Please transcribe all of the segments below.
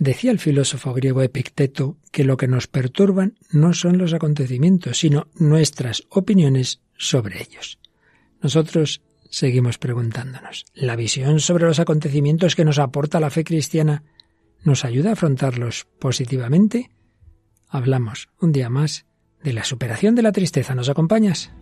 Decía el filósofo griego Epicteto que lo que nos perturban no son los acontecimientos, sino nuestras opiniones sobre ellos. Nosotros seguimos preguntándonos, ¿la visión sobre los acontecimientos que nos aporta la fe cristiana nos ayuda a afrontarlos positivamente? Hablamos un día más de la superación de la tristeza. ¿Nos acompañas?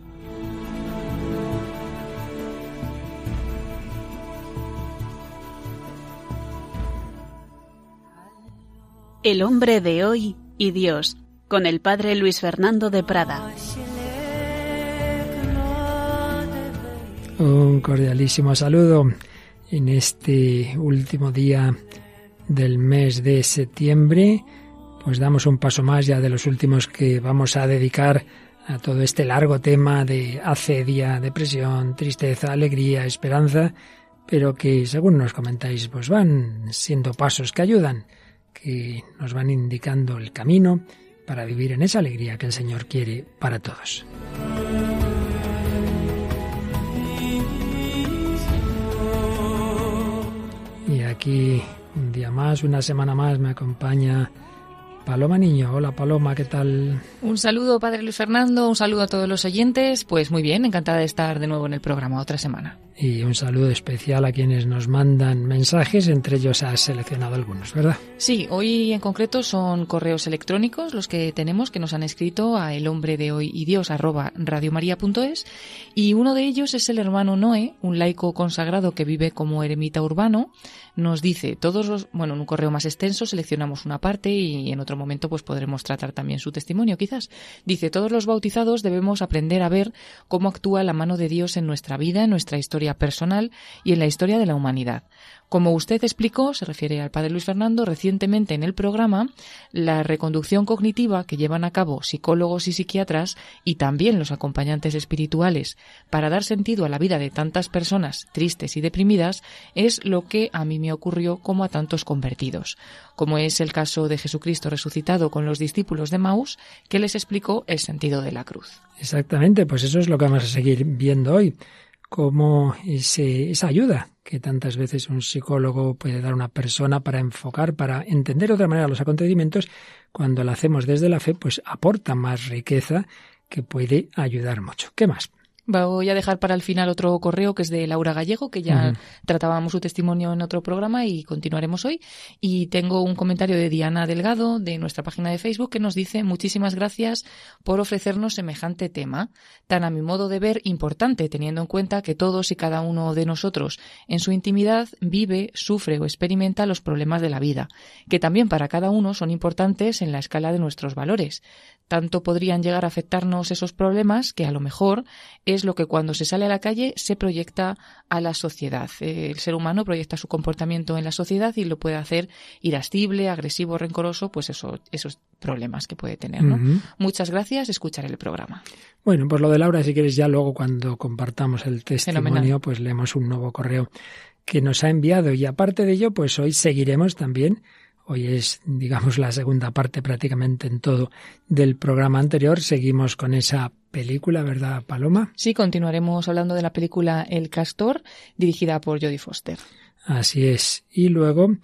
El hombre de hoy y Dios, con el padre Luis Fernando de Prada. Un cordialísimo saludo en este último día del mes de septiembre. Pues damos un paso más ya de los últimos que vamos a dedicar a todo este largo tema de acedia, depresión, tristeza, alegría, esperanza, pero que según nos comentáis, pues van siendo pasos que ayudan que nos van indicando el camino para vivir en esa alegría que el Señor quiere para todos. Y aquí un día más, una semana más me acompaña Paloma Niño. Hola Paloma, ¿qué tal? Un saludo, Padre Luis Fernando, un saludo a todos los oyentes. Pues muy bien, encantada de estar de nuevo en el programa otra semana. Y un saludo especial a quienes nos mandan mensajes, entre ellos has seleccionado algunos, ¿verdad? Sí, hoy en concreto son correos electrónicos los que tenemos que nos han escrito a el hombre de hoy y Dios radiomaria.es y uno de ellos es el hermano Noé, un laico consagrado que vive como eremita urbano. Nos dice todos los, bueno, en un correo más extenso seleccionamos una parte y en otro momento pues podremos tratar también su testimonio quizás. Dice, todos los bautizados debemos aprender a ver cómo actúa la mano de Dios en nuestra vida, en nuestra historia personal y en la historia de la humanidad. Como usted explicó, se refiere al padre Luis Fernando, recientemente en el programa, la reconducción cognitiva que llevan a cabo psicólogos y psiquiatras y también los acompañantes espirituales para dar sentido a la vida de tantas personas tristes y deprimidas es lo que a mí me ocurrió como a tantos convertidos, como es el caso de Jesucristo resucitado con los discípulos de Maús, que les explicó el sentido de la cruz. Exactamente, pues eso es lo que vamos a seguir viendo hoy cómo esa ayuda que tantas veces un psicólogo puede dar a una persona para enfocar, para entender de otra manera los acontecimientos, cuando lo hacemos desde la fe, pues aporta más riqueza que puede ayudar mucho. ¿Qué más? Voy a dejar para el final otro correo que es de Laura Gallego, que ya tratábamos su testimonio en otro programa y continuaremos hoy. Y tengo un comentario de Diana Delgado de nuestra página de Facebook que nos dice muchísimas gracias por ofrecernos semejante tema, tan a mi modo de ver importante, teniendo en cuenta que todos y cada uno de nosotros en su intimidad vive, sufre o experimenta los problemas de la vida, que también para cada uno son importantes en la escala de nuestros valores. Tanto podrían llegar a afectarnos esos problemas que a lo mejor es lo que cuando se sale a la calle se proyecta a la sociedad. El ser humano proyecta su comportamiento en la sociedad y lo puede hacer irascible, agresivo, rencoroso, pues eso, esos problemas que puede tener. ¿no? Muchas gracias, escucharé el programa. Bueno, pues lo de Laura, si quieres, ya luego cuando compartamos el testimonio, pues leemos un nuevo correo que nos ha enviado y aparte de ello, pues hoy seguiremos también Hoy es, digamos, la segunda parte prácticamente en todo del programa anterior. Seguimos con esa película, ¿verdad, Paloma? Sí, continuaremos hablando de la película El Castor, dirigida por Jodie Foster. Así es. Y luego,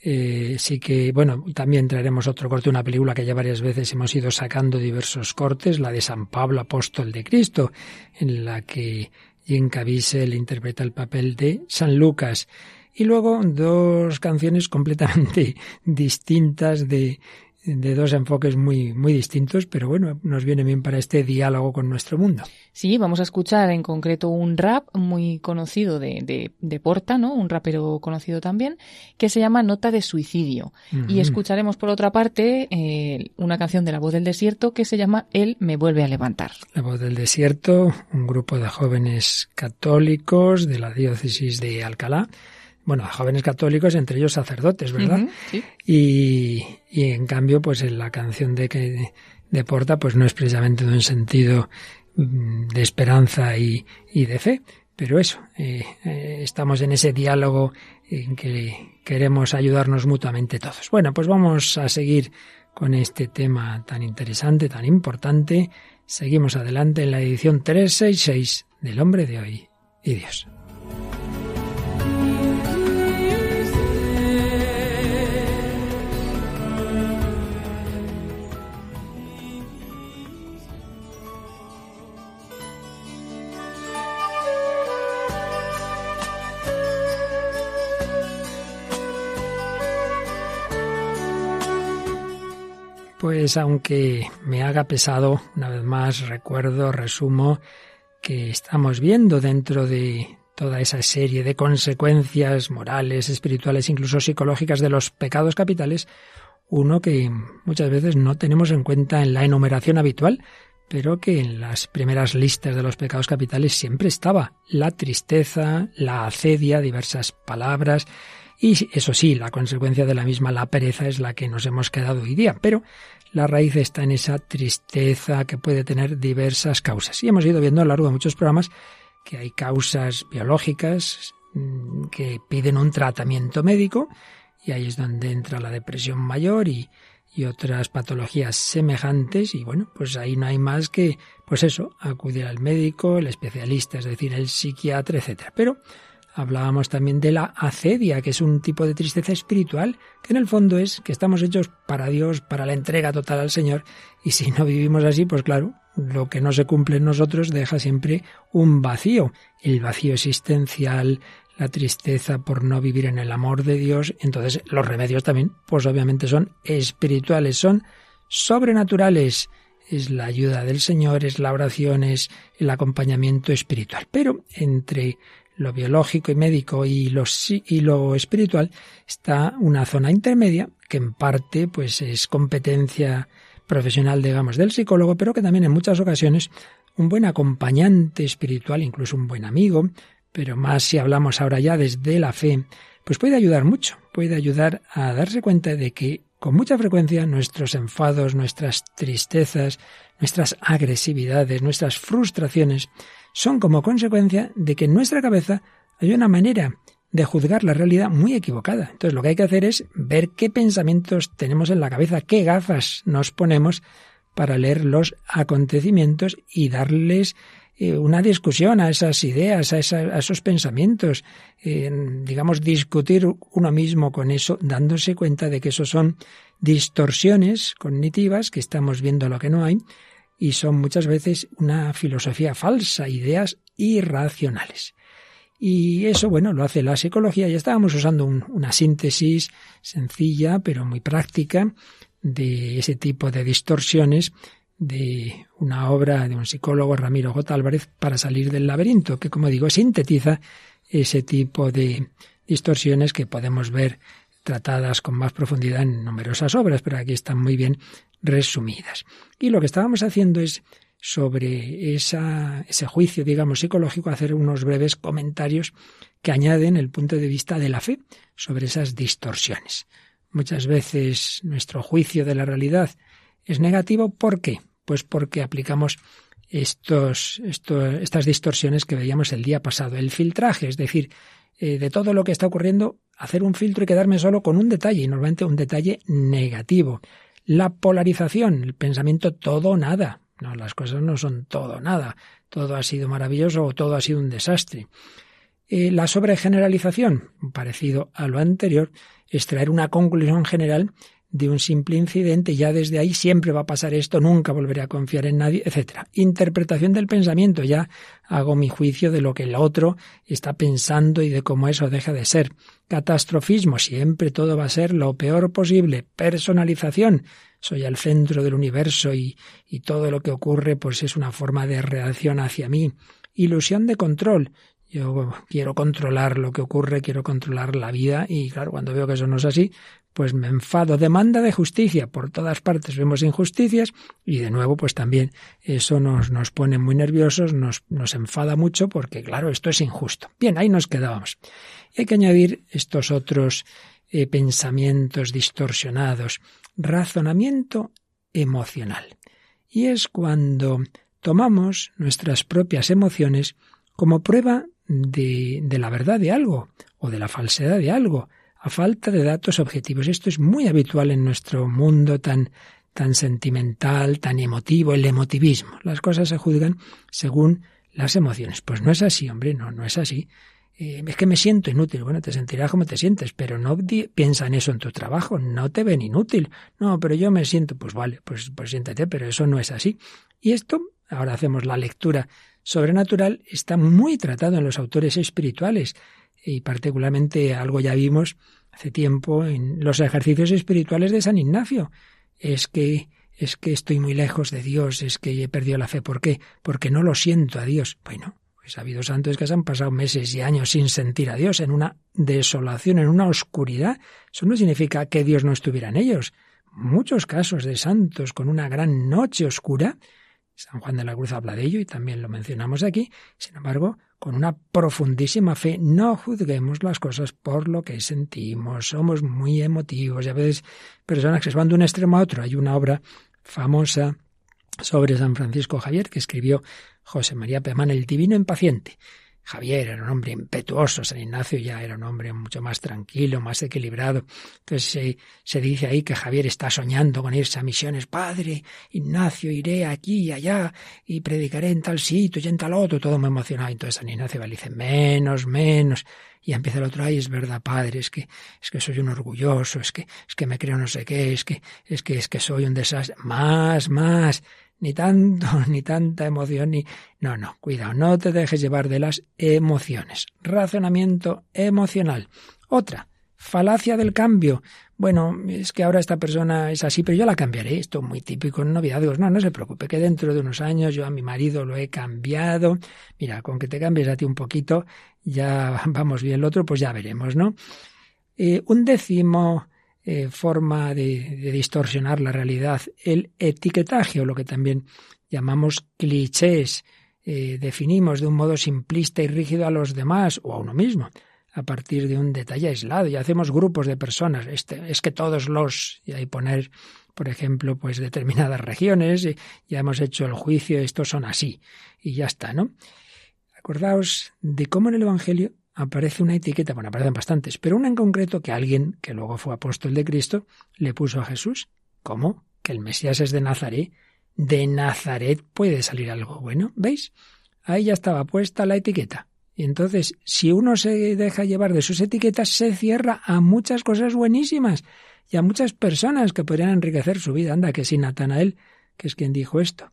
eh, sí que, bueno, también traeremos otro corte, una película que ya varias veces hemos ido sacando diversos cortes, la de San Pablo, apóstol de Cristo, en la que Jim Caviezel interpreta el papel de San Lucas. Y luego dos canciones completamente distintas de, de dos enfoques muy, muy distintos, pero bueno, nos viene bien para este diálogo con nuestro mundo. Sí, vamos a escuchar en concreto un rap muy conocido de, de, Porta, ¿no? Un rapero conocido también, que se llama Nota de Suicidio. Y escucharemos por otra parte eh, una canción de La Voz del Desierto que se llama Él me vuelve a levantar. La Voz del Desierto, un grupo de jóvenes católicos de la diócesis de Alcalá bueno, a jóvenes católicos, entre ellos sacerdotes, ¿verdad? sí. y, y, en cambio, pues en la canción de que de Porta, pues no es precisamente de un sentido mm, de esperanza y, y de fe, pero eso, eh, eh, estamos en ese diálogo en que queremos ayudarnos mutuamente todos. Bueno, pues vamos a seguir con este tema tan interesante, tan importante. Seguimos adelante en la edición 366 del Hombre de Hoy y Dios. Pues aunque me haga pesado, una vez más recuerdo, resumo, que estamos viendo dentro de toda esa serie de consecuencias morales, espirituales, incluso psicológicas de los pecados capitales, uno que muchas veces no tenemos en cuenta en la enumeración habitual, pero que en las primeras listas de los pecados capitales siempre estaba. La tristeza, la acedia, diversas palabras, y eso sí, la consecuencia de la misma, la pereza, es la que nos hemos quedado hoy día. Pero la raíz está en esa tristeza que puede tener diversas causas. Y hemos ido viendo a lo largo de muchos programas que hay causas biológicas mm, que piden un tratamiento médico y ahí es donde entra la depresión mayor y, y otras patologías semejantes y bueno, pues ahí no hay más que pues eso, acudir al médico, el especialista, es decir, el psiquiatra, etcétera. Pero Hablábamos también de la acedia, que es un tipo de tristeza espiritual, que en el fondo es que estamos hechos para Dios, para la entrega total al Señor, y si no vivimos así, pues claro, lo que no se cumple en nosotros deja siempre un vacío, el vacío existencial, la tristeza por no vivir en el amor de Dios, entonces los remedios también, pues obviamente son espirituales, son sobrenaturales, es la ayuda del Señor, es la oración, es el acompañamiento espiritual. Pero entre lo biológico y médico y lo, y lo espiritual, está una zona intermedia que en parte pues es competencia profesional, digamos, del psicólogo, pero que también en muchas ocasiones un buen acompañante espiritual, incluso un buen amigo, pero más si hablamos ahora ya desde la fe, pues puede ayudar mucho, puede ayudar a darse cuenta de que con mucha frecuencia nuestros enfados, nuestras tristezas, nuestras agresividades, nuestras frustraciones son como consecuencia de que en nuestra cabeza hay una manera de juzgar la realidad muy equivocada. Entonces lo que hay que hacer es ver qué pensamientos tenemos en la cabeza, qué gafas nos ponemos para leer los acontecimientos y darles eh, una discusión a esas ideas, a, esos pensamientos, eh, digamos, discutir uno mismo con eso, dándose cuenta de que eso son distorsiones cognitivas, que estamos viendo lo que no hay, y son muchas veces una filosofía falsa, ideas irracionales. Y eso, bueno, lo hace la psicología. Ya estábamos usando una síntesis sencilla, pero muy práctica, de ese tipo de distorsiones de una obra de un psicólogo, Ramiro J. Álvarez, para salir del laberinto, que, como digo, sintetiza ese tipo de distorsiones que podemos ver tratadas con más profundidad en numerosas obras, pero aquí están muy bien resumidas. Y lo que estábamos haciendo es sobre ese juicio, digamos, psicológico, hacer unos breves comentarios que añaden el punto de vista de la fe sobre esas distorsiones. Muchas veces nuestro juicio de la realidad es negativo. ¿Por qué? Pues porque aplicamos estos, estas distorsiones que veíamos el día pasado. El filtraje, es decir, eh, de todo lo que está ocurriendo, hacer un filtro y quedarme solo con un detalle, y normalmente un detalle negativo. La polarización, el pensamiento todo o nada. No, las cosas no son todo nada. Todo ha sido maravilloso o todo ha sido un desastre. Eh, la sobregeneralización, parecido a lo anterior, es traer una conclusión general de un simple incidente, ya desde ahí siempre va a pasar esto, nunca volveré a confiar en nadie, etc. Interpretación del pensamiento, ya hago mi juicio de lo que el otro está pensando y de cómo eso deja de ser. Catastrofismo, siempre todo va a ser lo peor posible. Personalización, soy el centro del universo y, y todo lo que ocurre pues es una forma de reacción hacia mí. Ilusión de control, yo quiero controlar lo que ocurre, quiero controlar la vida y claro, cuando veo que eso no es así, pues me enfado. Demanda de justicia. Por todas partes vemos injusticias y de nuevo pues también eso nos, nos pone muy nerviosos, nos, nos enfada mucho porque claro, esto es injusto. Bien, ahí nos quedábamos. Y hay que añadir estos otros eh, pensamientos distorsionados. Razonamiento emocional. Y es cuando tomamos nuestras propias emociones como prueba de, de la verdad de algo o de la falsedad de algo, a falta de datos objetivos. Esto es muy habitual en nuestro mundo tan, tan sentimental, tan emotivo, el emotivismo. Las cosas se juzgan según las emociones. Pues no es así, hombre, no, no es así. Eh, es que me siento inútil. Bueno, te sentirás como te sientes, pero no piensa en eso en tu trabajo, no te ven inútil. No, pero yo me siento, pues vale, pues, pues siéntate, pero eso no es así. Y esto, ahora hacemos la lectura sobrenatural está muy tratado en los autores espirituales y particularmente algo ya vimos hace tiempo en los ejercicios espirituales de San Ignacio. es que es que estoy muy lejos de Dios, es que he perdido la fe. ¿Por qué? Porque no lo siento a Dios. Bueno, pues ha habido santos que se han pasado meses y años sin sentir a Dios, en una desolación, en una oscuridad. Eso no significa que Dios no estuviera en ellos. Muchos casos de santos con una gran noche oscura. San Juan de la Cruz habla de ello y también lo mencionamos aquí. Sin embargo, con una profundísima fe, no juzguemos las cosas por lo que sentimos. Somos muy emotivos y a veces personas que se van de un extremo a otro. Hay una obra famosa sobre San Francisco Javier que escribió José María Pemán, el divino impaciente. Javier era un hombre impetuoso, San Ignacio ya era un hombre mucho más tranquilo, más equilibrado. Entonces se, dice ahí que Javier está soñando con irse a misiones. Padre, Ignacio, iré aquí y allá y predicaré en tal sitio y en tal otro, todo muy emocionado. Entonces San Ignacio le dice, menos, menos. Y empieza el otro, ay, es verdad, padre, es que, es que soy un orgulloso, es que, es que me creo no sé qué, es que, es que, es que soy un desastre. Más, más ni tanto, ni tanta emoción, ni... No, no, cuidado, no te dejes llevar de las emociones. Razonamiento emocional. Otra, falacia del cambio. Bueno, es que ahora esta persona es así, pero yo la cambiaré. Esto es muy típico en noviazgos. No, no se preocupe, que dentro de unos años yo a mi marido lo he cambiado. Mira, con que te cambies a ti un poquito, ya vamos bien. El otro, pues ya veremos, ¿no? Eh, un décimo eh, forma de, distorsionar la realidad, el etiquetaje o lo que también llamamos clichés, eh, definimos de un modo simplista y rígido a los demás o a uno mismo a partir de un detalle aislado y hacemos grupos de personas. Este, es que todos los, y ahí poner, por ejemplo, pues determinadas regiones, y ya hemos hecho el juicio, estos son así, y ya está, ¿no? Acordaos de cómo en el Evangelio aparece una etiqueta, bueno, aparecen bastantes, pero una en concreto que alguien, que luego fue apóstol de Cristo, le puso a Jesús. ¿Cómo? Que el Mesías es de Nazaret. De Nazaret puede salir algo bueno, ¿veis? Ahí ya estaba puesta la etiqueta. Y entonces, si uno se deja llevar de sus etiquetas, se cierra a muchas cosas buenísimas y a muchas personas que podrían enriquecer su vida. Anda, que si Natanael, que es quien dijo esto,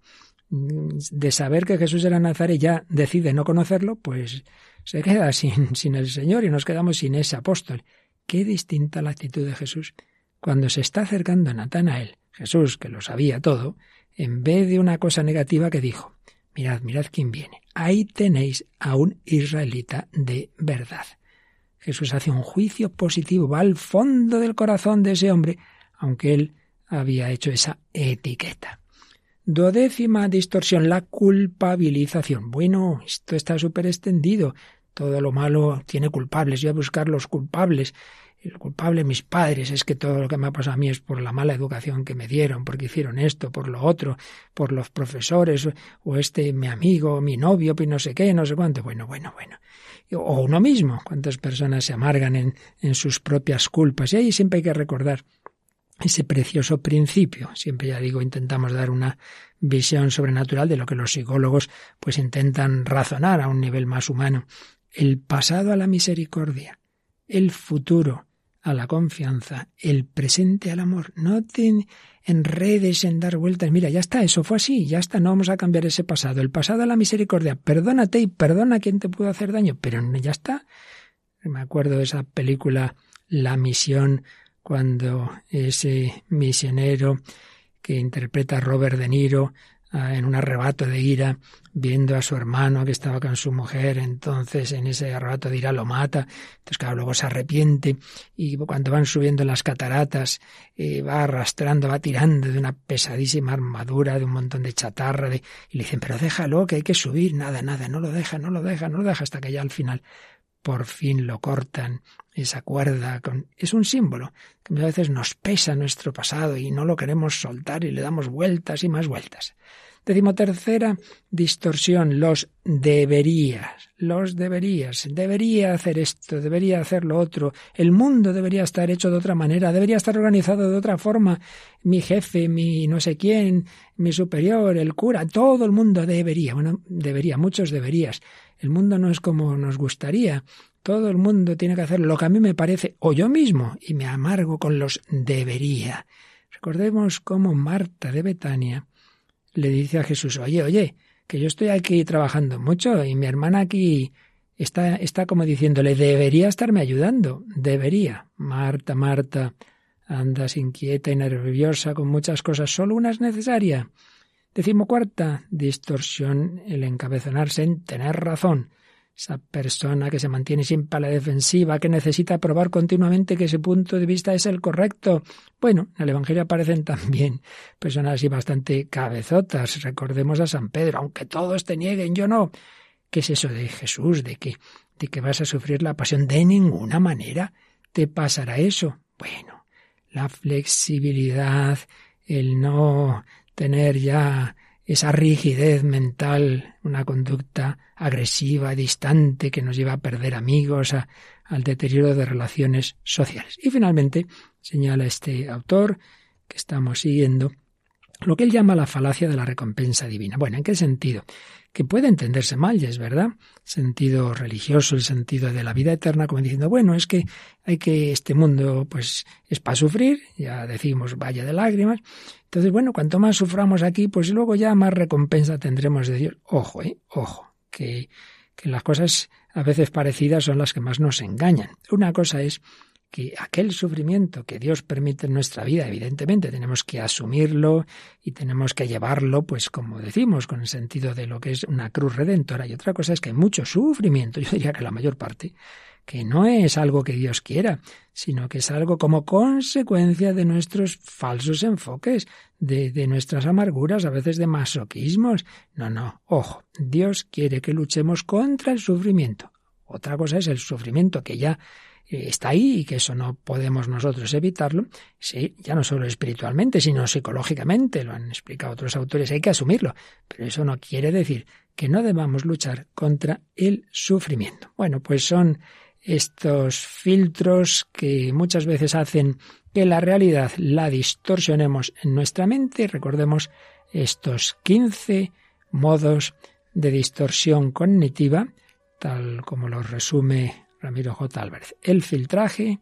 de saber que Jesús era Nazaret ya decide no conocerlo, pues se queda sin, sin el Señor y nos quedamos sin ese apóstol. Qué distinta la actitud de Jesús. Cuando se está acercando a Natanael, Jesús, que lo sabía todo, en vez de una cosa negativa que dijo, mirad, mirad quién viene. Ahí tenéis a un israelita de verdad. Jesús hace un juicio positivo, va al fondo del corazón de ese hombre, aunque él había hecho esa etiqueta. Duodécima distorsión, la culpabilización. Bueno, esto está súper extendido. Todo lo malo tiene culpables. Yo voy a buscar los culpables. El culpable, mis padres, es que todo lo que me ha pasado a mí es por la mala educación que me dieron, porque hicieron esto, por lo otro, por los profesores, o este mi amigo, mi novio, pues no sé qué, no sé cuánto. Bueno, bueno, bueno. O uno mismo, cuántas personas se amargan en, en sus propias culpas. Y ahí siempre hay que recordar ese precioso principio. Siempre ya digo, intentamos dar una visión sobrenatural de lo que los psicólogos pues intentan razonar a un nivel más humano. El pasado a la misericordia, el futuro a la confianza, el presente al amor. No te enredes en dar vueltas. Mira, ya está, eso fue así, ya está, no vamos a cambiar ese pasado. El pasado a la misericordia, perdónate y perdona a quien te pudo hacer daño, pero ya está. Me acuerdo de esa película La misión cuando ese misionero que interpreta a Robert De Niro en un arrebato de ira, viendo a su hermano que estaba con su mujer, entonces en ese arrebato de ira lo mata, entonces claro, luego se arrepiente y cuando van subiendo las cataratas eh, va arrastrando, va tirando de una pesadísima armadura, de un montón de chatarra, y le dicen, pero déjalo, que hay que subir, nada, nada, no lo deja, no lo deja, no lo deja, hasta que ya al final por fin lo cortan, esa cuerda. Con... Es un símbolo que a veces nos pesa nuestro pasado y no lo queremos soltar y le damos vueltas y más vueltas. Decimotercera distorsión, los deberías, los deberías. Debería hacer esto, debería hacer lo otro. El mundo debería estar hecho de otra manera, debería estar organizado de otra forma. Mi jefe, mi no sé quién, mi superior, el cura, todo el mundo debería. Bueno, debería, muchos deberías. El mundo no es como nos gustaría. Todo el mundo tiene que hacer lo que a mí me parece, o yo mismo, y me amargo con los debería. Recordemos cómo Marta de Betania le dice a Jesús, oye, oye, que yo estoy aquí trabajando mucho y mi hermana aquí está, está como diciéndole, debería estarme ayudando, debería. Marta, Marta, andas inquieta y nerviosa con muchas cosas, solo una es necesaria. Decimocuarta, distorsión, el encabezonarse en tener razón. Esa persona que se mantiene siempre a la defensiva, que necesita probar continuamente que ese punto de vista es el correcto. Bueno, en el Evangelio aparecen también personas así bastante cabezotas. Recordemos a San Pedro, aunque todos te nieguen, yo no. ¿Qué es eso de Jesús? ¿De que, de que vas a sufrir la pasión? De ninguna manera te pasará eso. Bueno, la flexibilidad, el no tener ya esa rigidez mental, una conducta agresiva, distante, que nos lleva a perder amigos, al deterioro de relaciones sociales. Y finalmente, señala este autor que estamos siguiendo, lo que él llama la falacia de la recompensa divina. Bueno, ¿en qué sentido? Que puede entenderse mal, ya es verdad, sentido religioso, el sentido de la vida eterna, como diciendo, bueno, es que hay que este mundo, pues, es para sufrir, ya decimos, vaya de lágrimas. Entonces, bueno, cuanto más suframos aquí, pues luego ya más recompensa tendremos de Dios. Ojo, eh, ojo, que, que las cosas a veces parecidas son las que más nos engañan. Una cosa es que aquel sufrimiento que Dios permite en nuestra vida, evidentemente tenemos que asumirlo y tenemos que llevarlo, pues como decimos, con el sentido de lo que es una cruz redentora. Y otra cosa es que hay mucho sufrimiento, yo diría que la mayor parte, que no es algo que Dios quiera, sino que es algo como consecuencia de nuestros falsos enfoques, de, de nuestras amarguras, a veces de masoquismos. No, no, ojo, Dios quiere que luchemos contra el sufrimiento. Otra cosa es el sufrimiento que ya está ahí y que eso no podemos nosotros evitarlo, sí, ya no solo espiritualmente, sino psicológicamente, lo han explicado otros autores, hay que asumirlo, pero eso no quiere decir que no debamos luchar contra el sufrimiento. Bueno, pues son estos filtros que muchas veces hacen que la realidad la distorsionemos en nuestra mente. Recordemos estos 15 modos de distorsión cognitiva, tal como los resume Ramiro J. Álvarez. El filtraje,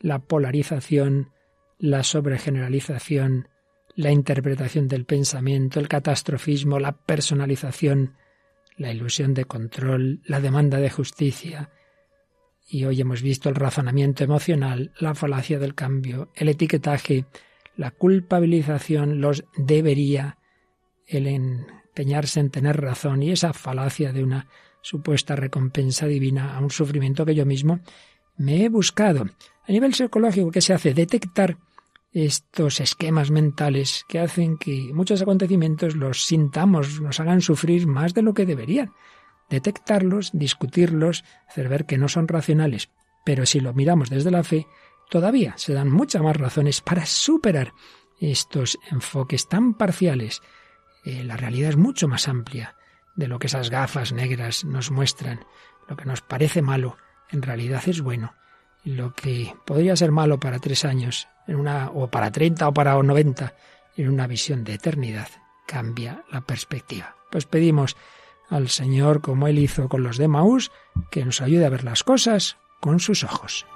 la polarización, la sobregeneralización, la interpretación del pensamiento, el catastrofismo, la personalización, la ilusión de control, la demanda de justicia. Y hoy hemos visto el razonamiento emocional, la falacia del cambio, el etiquetaje, la culpabilización, los debería, el empeñarse en tener razón y esa falacia de una supuesta recompensa divina a un sufrimiento que yo mismo me he buscado. A nivel psicológico, ¿qué se hace? Detectar estos esquemas mentales que hacen que muchos acontecimientos los sintamos, nos hagan sufrir más de lo que deberían. Detectarlos, discutirlos, hacer ver que no son racionales. Pero si lo miramos desde la fe, todavía se dan muchas más razones para superar estos enfoques tan parciales. Eh, la realidad es mucho más amplia de lo que esas gafas negras nos muestran. Lo que nos parece malo en realidad es bueno. Lo que podría ser malo para tres años, en una, o para treinta o para noventa, en una visión de eternidad, cambia la perspectiva. Pues pedimos al Señor, como Él hizo con los de Maús, que nos ayude a ver las cosas con sus ojos.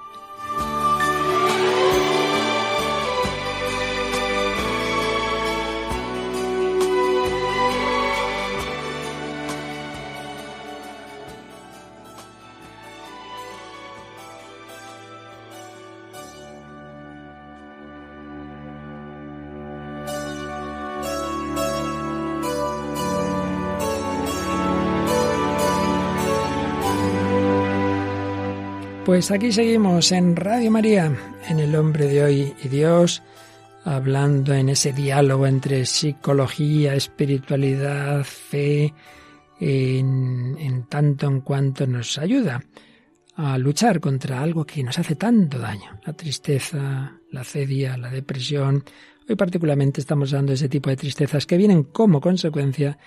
Pues aquí seguimos en Radio María, en El hombre de hoy y Dios, hablando en ese diálogo entre psicología, espiritualidad, fe, en, tanto en cuanto nos ayuda a luchar contra algo que nos hace tanto daño, la tristeza, la cedia, la depresión. Hoy particularmente estamos dando ese tipo de tristezas que vienen como consecuencia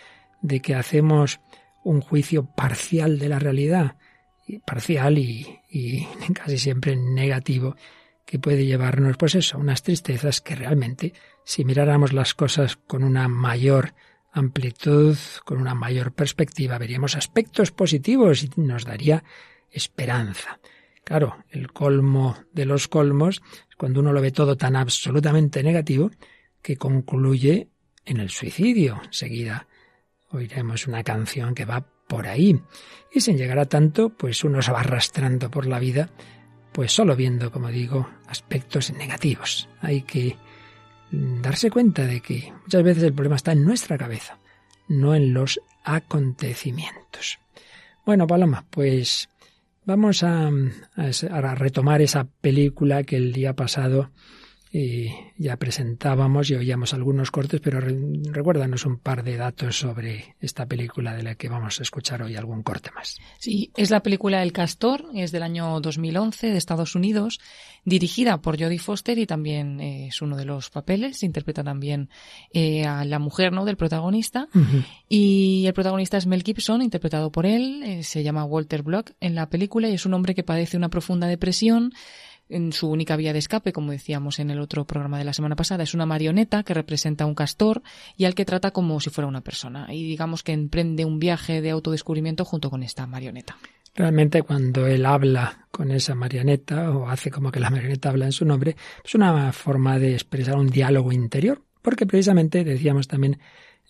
de que hacemos un juicio parcial de la realidad parcial y, casi siempre negativo que puede llevarnos, pues eso, unas tristezas que realmente, si miráramos las cosas con una mayor amplitud, con una mayor perspectiva, veríamos aspectos positivos y nos daría esperanza. Claro, el colmo de los colmos es cuando uno lo ve todo tan absolutamente negativo que concluye en el suicidio. Enseguida oiremos una canción que va por ahí. Y sin llegar a tanto, pues uno se va arrastrando por la vida pues solo viendo, como digo, aspectos negativos. Hay que darse cuenta de que muchas veces el problema está en nuestra cabeza, no en los acontecimientos. Bueno, Paloma, pues vamos a, retomar esa película que el día pasado y ya presentábamos y oíamos algunos cortes, pero recuérdanos un par de datos sobre esta película de la que vamos a escuchar hoy algún corte más. Sí, es la película El Castor, es del año 2011 de Estados Unidos, dirigida por Jodie Foster y también eh, es uno de los papeles, interpreta también eh, a la mujer ¿no? del protagonista y el protagonista es Mel Gibson, interpretado por él, eh, se llama Walter Block en la película y es un hombre que padece una profunda depresión en su única vía de escape, como decíamos en el otro programa de la semana pasada, es una marioneta que representa a un castor y al que trata como si fuera una persona. Y digamos que emprende un viaje de autodescubrimiento junto con esta marioneta. Realmente cuando él habla con esa marioneta o hace como que la marioneta habla en su nombre, es una forma de expresar un diálogo interior, porque precisamente decíamos también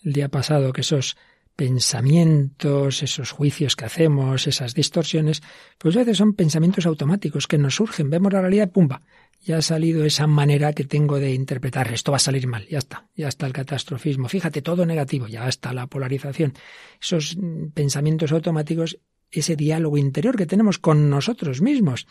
el día pasado que esos pensamientos, esos juicios que hacemos, esas distorsiones, pues a veces son pensamientos automáticos que nos surgen, vemos la realidad, pumba, ya ha salido esa manera que tengo de interpretar, esto va a salir mal, ya está, ya está el catastrofismo, fíjate, todo negativo, ya está la polarización, esos mm, pensamientos automáticos ese diálogo interior que tenemos con nosotros mismos.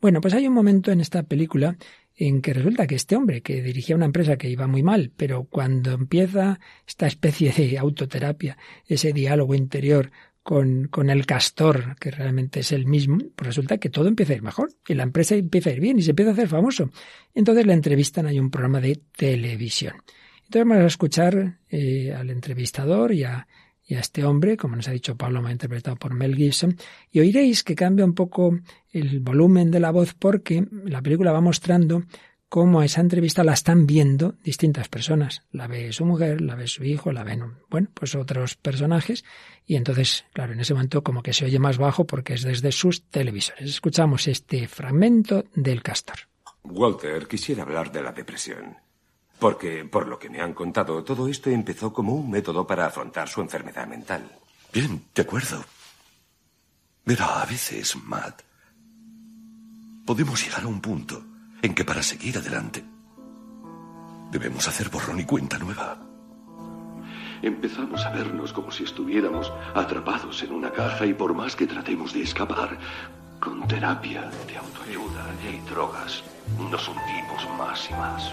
Bueno, pues hay un momento en esta película en que resulta que este hombre que dirigía una empresa que iba muy mal, pero cuando empieza esta especie de autoterapia, ese diálogo interior con, con el castor, que realmente es el mismo, pues resulta que todo empieza a ir mejor y la empresa empieza a ir bien y se empieza a hacer famoso. Entonces le entrevistan, hay un programa de televisión. Entonces vamos a escuchar eh, al entrevistador y a, y a este hombre, como nos ha dicho Pablo, interpretado por Mel Gibson, y oiréis que cambia un poco el volumen de la voz porque la película va mostrando cómo a esa entrevista la están viendo distintas personas. La ve su mujer, la ve su hijo, la ven, bueno, pues otros personajes. Y entonces, claro, en ese momento como que se oye más bajo porque es desde sus televisores. Escuchamos este fragmento del castor. Walter, quisiera hablar de la depresión. Porque, por lo que me han contado, todo esto empezó como un método para afrontar su enfermedad mental. Bien, de acuerdo. Mira, a veces, Matt, podemos llegar a un punto en que para seguir adelante debemos hacer borrón y cuenta nueva. Empezamos a vernos como si estuviéramos atrapados en una caja y por más que tratemos de escapar, con terapia de autoayuda y drogas, nos hundimos más y más.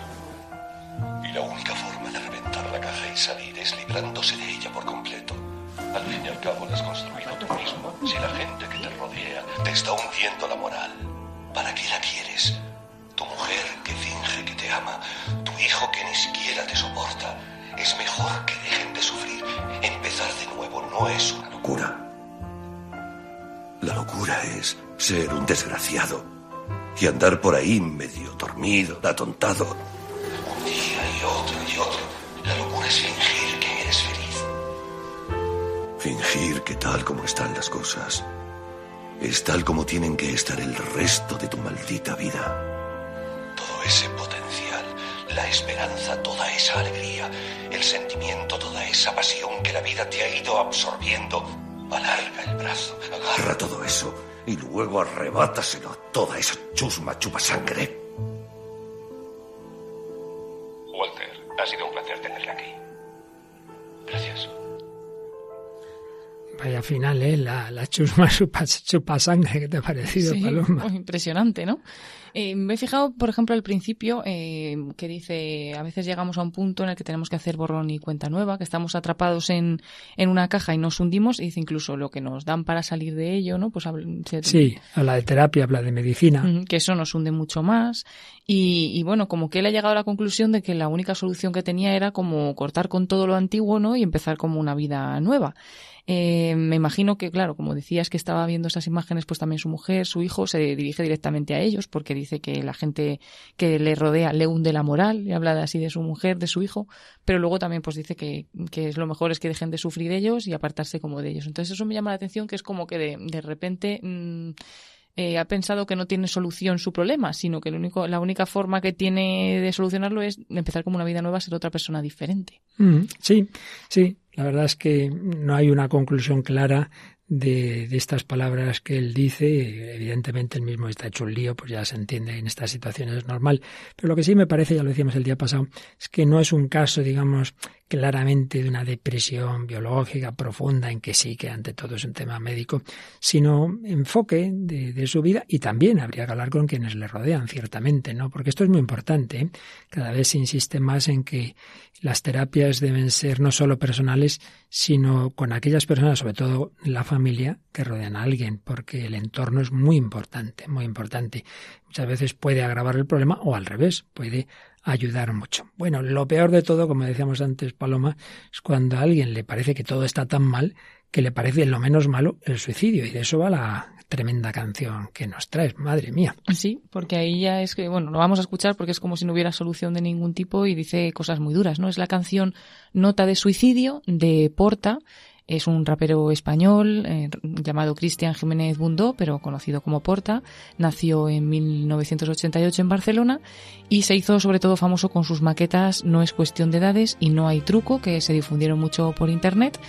Y la única forma de reventar la caja y salir es librándose de ella por completo. Al fin y al cabo la has construido tú mismo. Si la gente que te rodea te está hundiendo la moral, ¿para qué la quieres? Tu mujer que finge que te ama, tu hijo que ni siquiera te soporta. Es mejor que dejen de sufrir. Empezar de nuevo no es una locura. La locura es ser un desgraciado y andar por ahí medio dormido, atontado Fingir que eres feliz. Fingir que tal como están las cosas, es tal como tienen que estar el resto de tu maldita vida. Todo ese potencial, la esperanza, toda esa alegría, el sentimiento, toda esa pasión que la vida te ha ido absorbiendo. Alarga el brazo, agarra todo eso y luego arrebátaselo toda esa chusma chupa sangre Ha sido un placer tenerla aquí. Gracias. Vaya final, ¿eh? La, la chusma chupa, sangre que te ha parecido, sí, Paloma. Impresionante, ¿no? Eh, me he fijado, por ejemplo, al principio eh, que dice, a veces llegamos a un punto en el que tenemos que hacer borrón y cuenta nueva, que estamos atrapados en, en una caja y nos hundimos, y dice incluso lo que nos dan para salir de ello, ¿no? Pues Sí, habla de terapia, habla de medicina. Que eso nos hunde mucho más. Y, y, bueno, como que él ha llegado a la conclusión de que la única solución que tenía era como cortar con todo lo antiguo, ¿no? Y empezar como una vida nueva. Eh, me imagino que, claro, como decías que estaba viendo esas imágenes, pues también su mujer, su hijo, se dirige directamente a ellos porque dice que la gente que le rodea le hunde la moral y habla así de su mujer, de su hijo, pero luego también pues dice que, que es lo mejor es que dejen de sufrir ellos y apartarse como de ellos. Entonces eso me llama la atención que es como que de, de repente... Mm, eh, ha pensado que no tiene solución su problema, sino que único, la única forma que tiene de solucionarlo es empezar como una vida nueva, ser otra persona diferente. Mm, sí, sí. La verdad es que no hay una conclusión clara de, estas palabras que él dice. Evidentemente él mismo está hecho un lío, pues ya se entiende en estas situaciones es normal. Pero lo que sí me parece, ya lo decíamos el día pasado, es que no es un caso, digamos, claramente de una depresión biológica profunda en que sí, que ante todo es un tema médico, sino enfoque de, de su vida y también habría que hablar con quienes le rodean, ciertamente, ¿no? Porque esto es muy importante. ¿eh? Cada vez se insiste más en que las terapias deben ser no solo personales, sino con aquellas personas, sobre todo la familia, que rodean a alguien, porque el entorno es muy importante, muy importante. Muchas veces puede agravar el problema o al revés, puede ayudar mucho. Bueno, lo peor de todo, como decíamos antes, Paloma, es cuando a alguien le parece que todo está tan mal que le parece lo menos malo el suicidio. Y de eso va la tremenda canción que nos traes, madre mía. Sí, porque ahí ya es que, bueno, lo vamos a escuchar porque es como si no hubiera solución de ningún tipo y dice cosas muy duras, ¿no? Es la canción Nota de Suicidio de Porta, es un rapero español eh, llamado Cristian Jiménez Bundó, pero conocido como Porta. Nació en 1988 en Barcelona y se hizo sobre todo famoso con sus maquetas No es cuestión de edades y No hay truco, que se difundieron mucho por internet.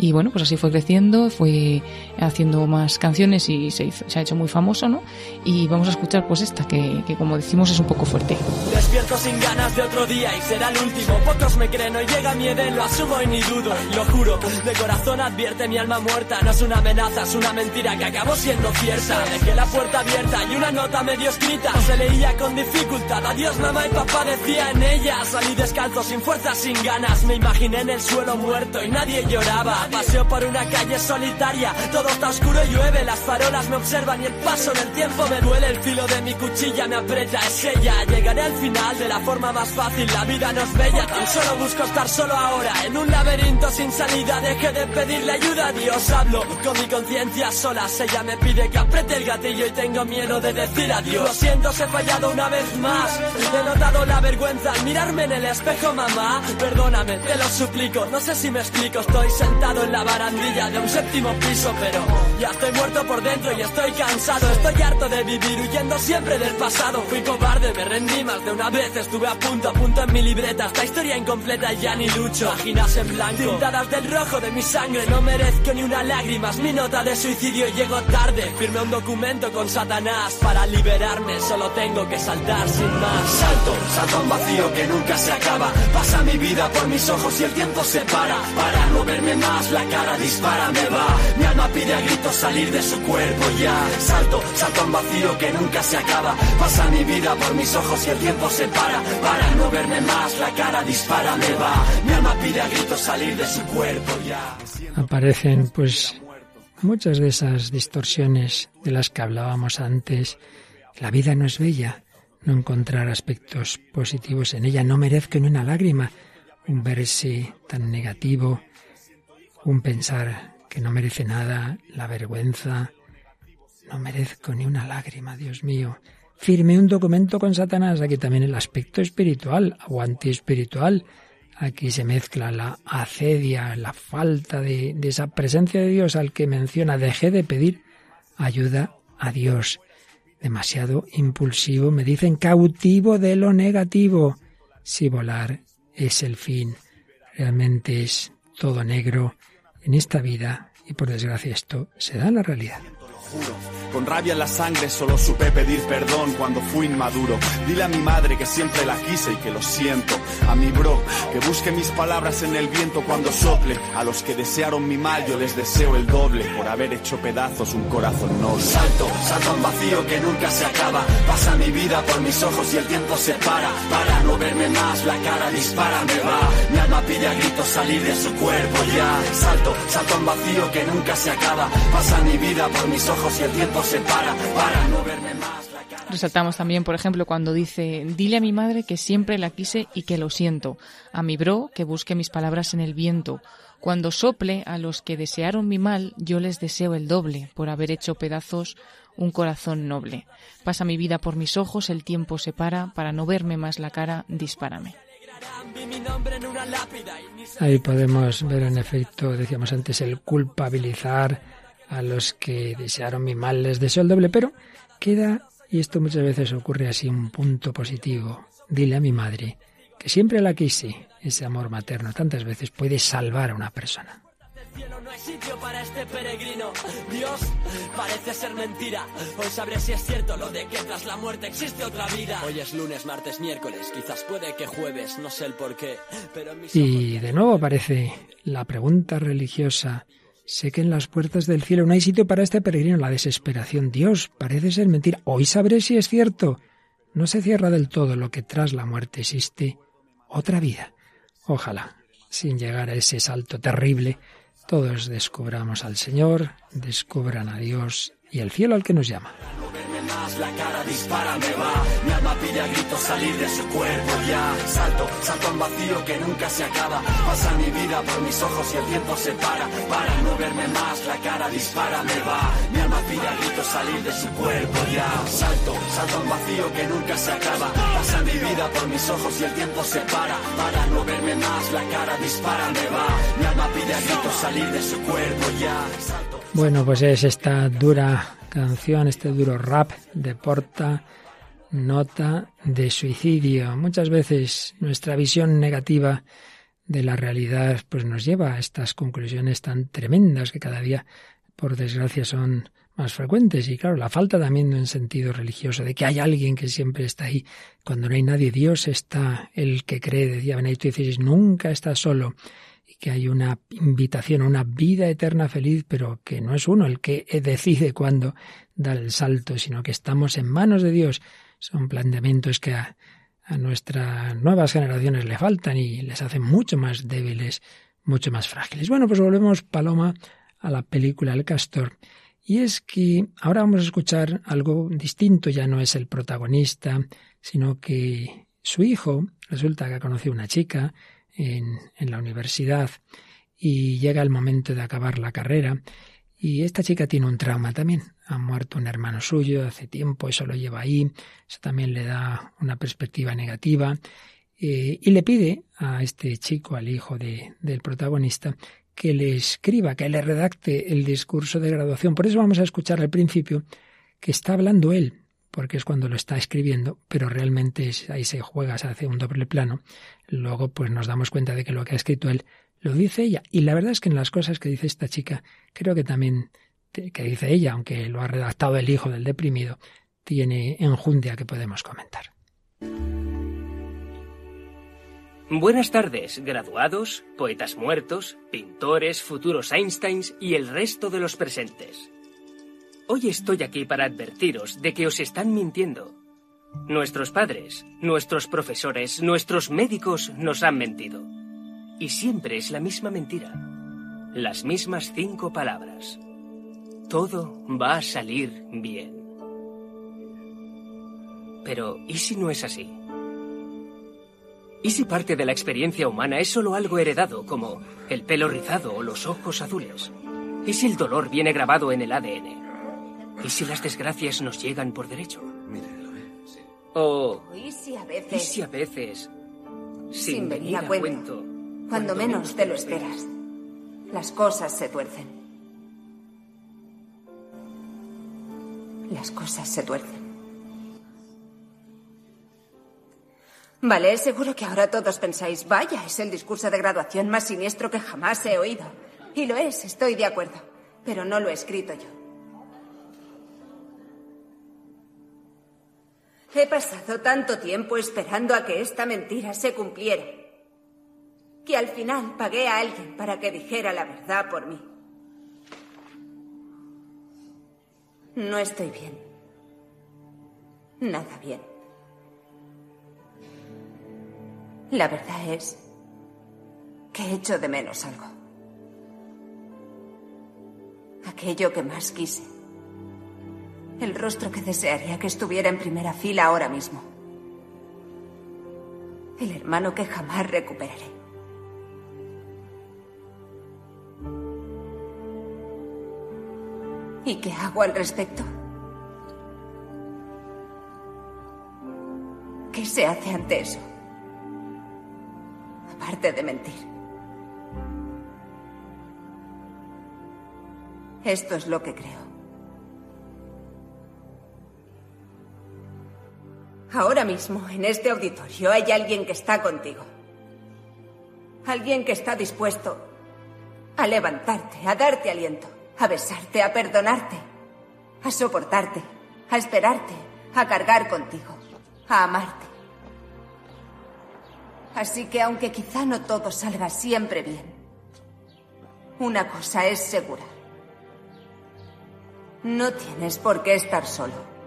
Y bueno, pues así fue creciendo, fue haciendo más canciones y se, ha hecho muy famoso, ¿no? Y vamos a escuchar pues esta, que, como decimos es un poco fuerte. Despierto sin ganas de otro día y será el último. Pocos me creen, no llega mi lo asumo y ni dudo. Lo juro, de corazón advierte mi alma muerta. No es una amenaza, es una mentira que acabó siendo cierta. Dejé la puerta abierta y una nota medio escrita. Se leía con dificultad. Adiós mamá y papá decía en ella. Salí descalzo, sin fuerzas, sin ganas. Me imaginé en el suelo muerto y nadie lloraba. Paseo por una calle solitaria, todo está oscuro y llueve, las farolas me observan y el paso del tiempo me duele, el filo de mi cuchilla me aprieta, es ella, llegaré al final de la forma más fácil, la vida no es bella, tan solo busco estar solo ahora, en un laberinto sin salida, deje de pedirle ayuda a Dios, hablo con mi conciencia sola, ella me pide que apriete el gatillo y tengo miedo de decir adiós, lo siento, he fallado una vez más, he notado la vergüenza al mirarme en el espejo, mamá, perdóname, te lo suplico, no sé si me explico, estoy sentado en la barandilla de un séptimo piso, pero ya estoy muerto por dentro y estoy cansado. Estoy harto de vivir huyendo siempre del pasado. Fui cobarde, me rendí más de una vez. Estuve a punto, a punto en mi libreta. Esta historia incompleta ya ni lucho. Páginas en blanco, tintadas del rojo de mi sangre. No merezco ni una lágrima. Mi nota de suicidio y llego tarde. Firmé un documento con Satanás para liberarme. Solo tengo que saltar sin más. Salto, salto un vacío que nunca se acaba. Pasa mi vida por mis ojos y el tiempo se para. Para no verme más la cara dispara, me va. Mi alma pide a gritos salir de su cuerpo ya. Salto, salto un vacío que nunca se acaba. Pasa mi vida por mis ojos y el tiempo se para. Para no verme más, la cara dispara, me va. Mi alma pide a gritos salir de su cuerpo ya. Aparecen, pues, muchas de esas distorsiones de las que hablábamos antes. La vida no es bella. No encontrar aspectos positivos en ella. No merezco ni una lágrima. Un verse tan negativo un pensar que no merece nada, la vergüenza. No merezco ni una lágrima, Dios mío. Firmé un documento con Satanás, aquí también el aspecto espiritual o antiespiritual. Aquí se mezcla la acedia, la falta de, esa presencia de Dios al que menciona. Dejé de pedir ayuda a Dios. Demasiado impulsivo, me dicen cautivo de lo negativo. Si volar es el fin, realmente es todo negro en esta vida y por desgracia esto se da en la realidad. Con rabia en la sangre solo supe pedir perdón cuando fui inmaduro. Dile a mi madre que siempre la quise y que lo siento. A mi bro, que busque mis palabras en el viento cuando sople. A los que desearon mi mal yo les deseo el doble por haber hecho pedazos un corazón noble. Salto, salto un vacío que nunca se acaba. Pasa mi vida por mis ojos y el tiempo se para. Para no verme más, la cara dispara, me va. Mi alma pide a gritos salir de su cuerpo ya. Salto, salto un vacío que nunca se acaba. Pasa mi vida por mis ojos y el tiempo se para para no verme más la cara. Resaltamos también, por ejemplo, cuando dice, dile a mi madre que siempre la quise y que lo siento, a mi bro que busque mis palabras en el viento. Cuando sople a los que desearon mi mal, yo les deseo el doble, por haber hecho pedazos un corazón noble. Pasa mi vida por mis ojos, el tiempo se para, para no verme más la cara, dispárame. Ahí podemos ver en efecto, decíamos antes, el culpabilizar a los que desearon mi mal les deseo el doble, pero queda, y esto muchas veces ocurre así, un punto positivo. Dile a mi madre que siempre la quise, ese amor materno tantas veces puede salvar a una persona. cielo no hay sitio para este peregrino. Dios parece ser mentira. Hoy sabré si es cierto lo de que tras la muerte existe otra vida. Hoy es lunes, martes, miércoles, quizás puede que jueves, no sé el por qué. Pero Y de nuevo aparece la pregunta religiosa. Sé que en las puertas del cielo no hay sitio para este peregrino. La desesperación. Dios, parece ser mentira. Hoy sabré si es cierto. No se cierra del todo lo que tras la muerte existe otra vida. Ojalá, sin llegar a ese salto terrible, todos descubramos al Señor, descubran a Dios y el cielo al que nos llama la cara dispara, me va. Mi alma pide a gritos salir de su cuerpo ya. Salto, salto un vacío que nunca se acaba. Pasa mi vida por mis ojos y el tiempo se para. Para no verme más, la cara dispara, me va. Mi alma pide a gritos salir de su cuerpo ya. Salto, salto un vacío que nunca se acaba. Pasa mi vida por mis ojos y el tiempo se para. Para no verme más, la cara dispara, me va. Mi alma pide a gritos salir de su cuerpo ya. bueno, pues es esta dura canción, este duro rap de Porta, nota de suicidio. Muchas veces nuestra visión negativa de la realidad pues nos lleva a estas conclusiones tan tremendas que cada día, por desgracia, son más frecuentes. Y claro, la falta también de un sentido religioso, de que hay alguien que siempre está ahí. Cuando no hay nadie, Dios está, el que cree, decía Benedicto XVI, nunca está solo que hay una invitación a una vida eterna feliz, pero que no es uno el que decide cuándo dar el salto, sino que estamos en manos de Dios. Son planteamientos que a, a nuestras nuevas generaciones le faltan y les hacen mucho más débiles, mucho más frágiles. Bueno, pues volvemos, Paloma, a la película El Castor. Y es que ahora vamos a escuchar algo distinto, ya no es el protagonista, sino que su hijo resulta que ha conocido una chica en, la universidad y llega el momento de acabar la carrera y esta chica tiene un trauma también. Ha muerto un hermano suyo hace tiempo, eso lo lleva ahí, eso también le da una perspectiva negativa. Eh, y le pide a este chico, al hijo de, del protagonista, que le escriba, que le redacte el discurso de graduación. Por eso vamos a escuchar al principio que está hablando él, porque es cuando lo está escribiendo, pero realmente ahí se juega, se hace un doble plano. Luego, pues nos damos cuenta de que lo que ha escrito él lo dice ella. Y la verdad es que en las cosas que dice esta chica, creo que también, que dice ella, aunque lo ha redactado el hijo del deprimido, tiene enjundia que podemos comentar. Buenas tardes, graduados, poetas muertos, pintores, futuros Einsteins y el resto de los presentes. Hoy estoy aquí para advertiros de que os están mintiendo. Nuestros padres, nuestros profesores, nuestros médicos nos han mentido. Y siempre es la misma mentira. Las mismas cinco palabras. Todo va a salir bien. Pero, ¿y si no es así? ¿Y si parte de la experiencia humana es solo algo heredado, como el pelo rizado o los ojos azules? ¿Y si el dolor viene grabado en el ADN? ¿Y si las desgracias nos llegan por derecho? Mírelo, ¿eh? O... ¿Y si a veces... ¿Y si a veces... Sin, venir a cuento, cuando menos te lo esperas, las cosas se tuercen. Las cosas se tuercen. Vale, seguro que ahora todos pensáis, vaya, es el discurso de graduación más siniestro que jamás he oído. Y lo es, estoy de acuerdo. Pero no lo he escrito yo. He pasado tanto tiempo esperando a que esta mentira se cumpliera, que al final pagué a alguien para que dijera la verdad por mí. No estoy bien. Nada bien. La verdad es que echo de menos algo. Aquello que más quise. El rostro que desearía que estuviera en primera fila ahora mismo. El hermano que jamás recuperaré. ¿Y qué hago al respecto? ¿Qué se hace ante eso? Aparte de mentir. Esto es lo que creo. Ahora mismo, en este auditorio, hay alguien que está contigo. Alguien que está dispuesto a levantarte, a darte aliento, a besarte, a perdonarte, a soportarte, a esperarte, a cargar contigo, a amarte. Así que aunque quizá no todo salga siempre bien, una cosa es segura. No tienes por qué estar solo.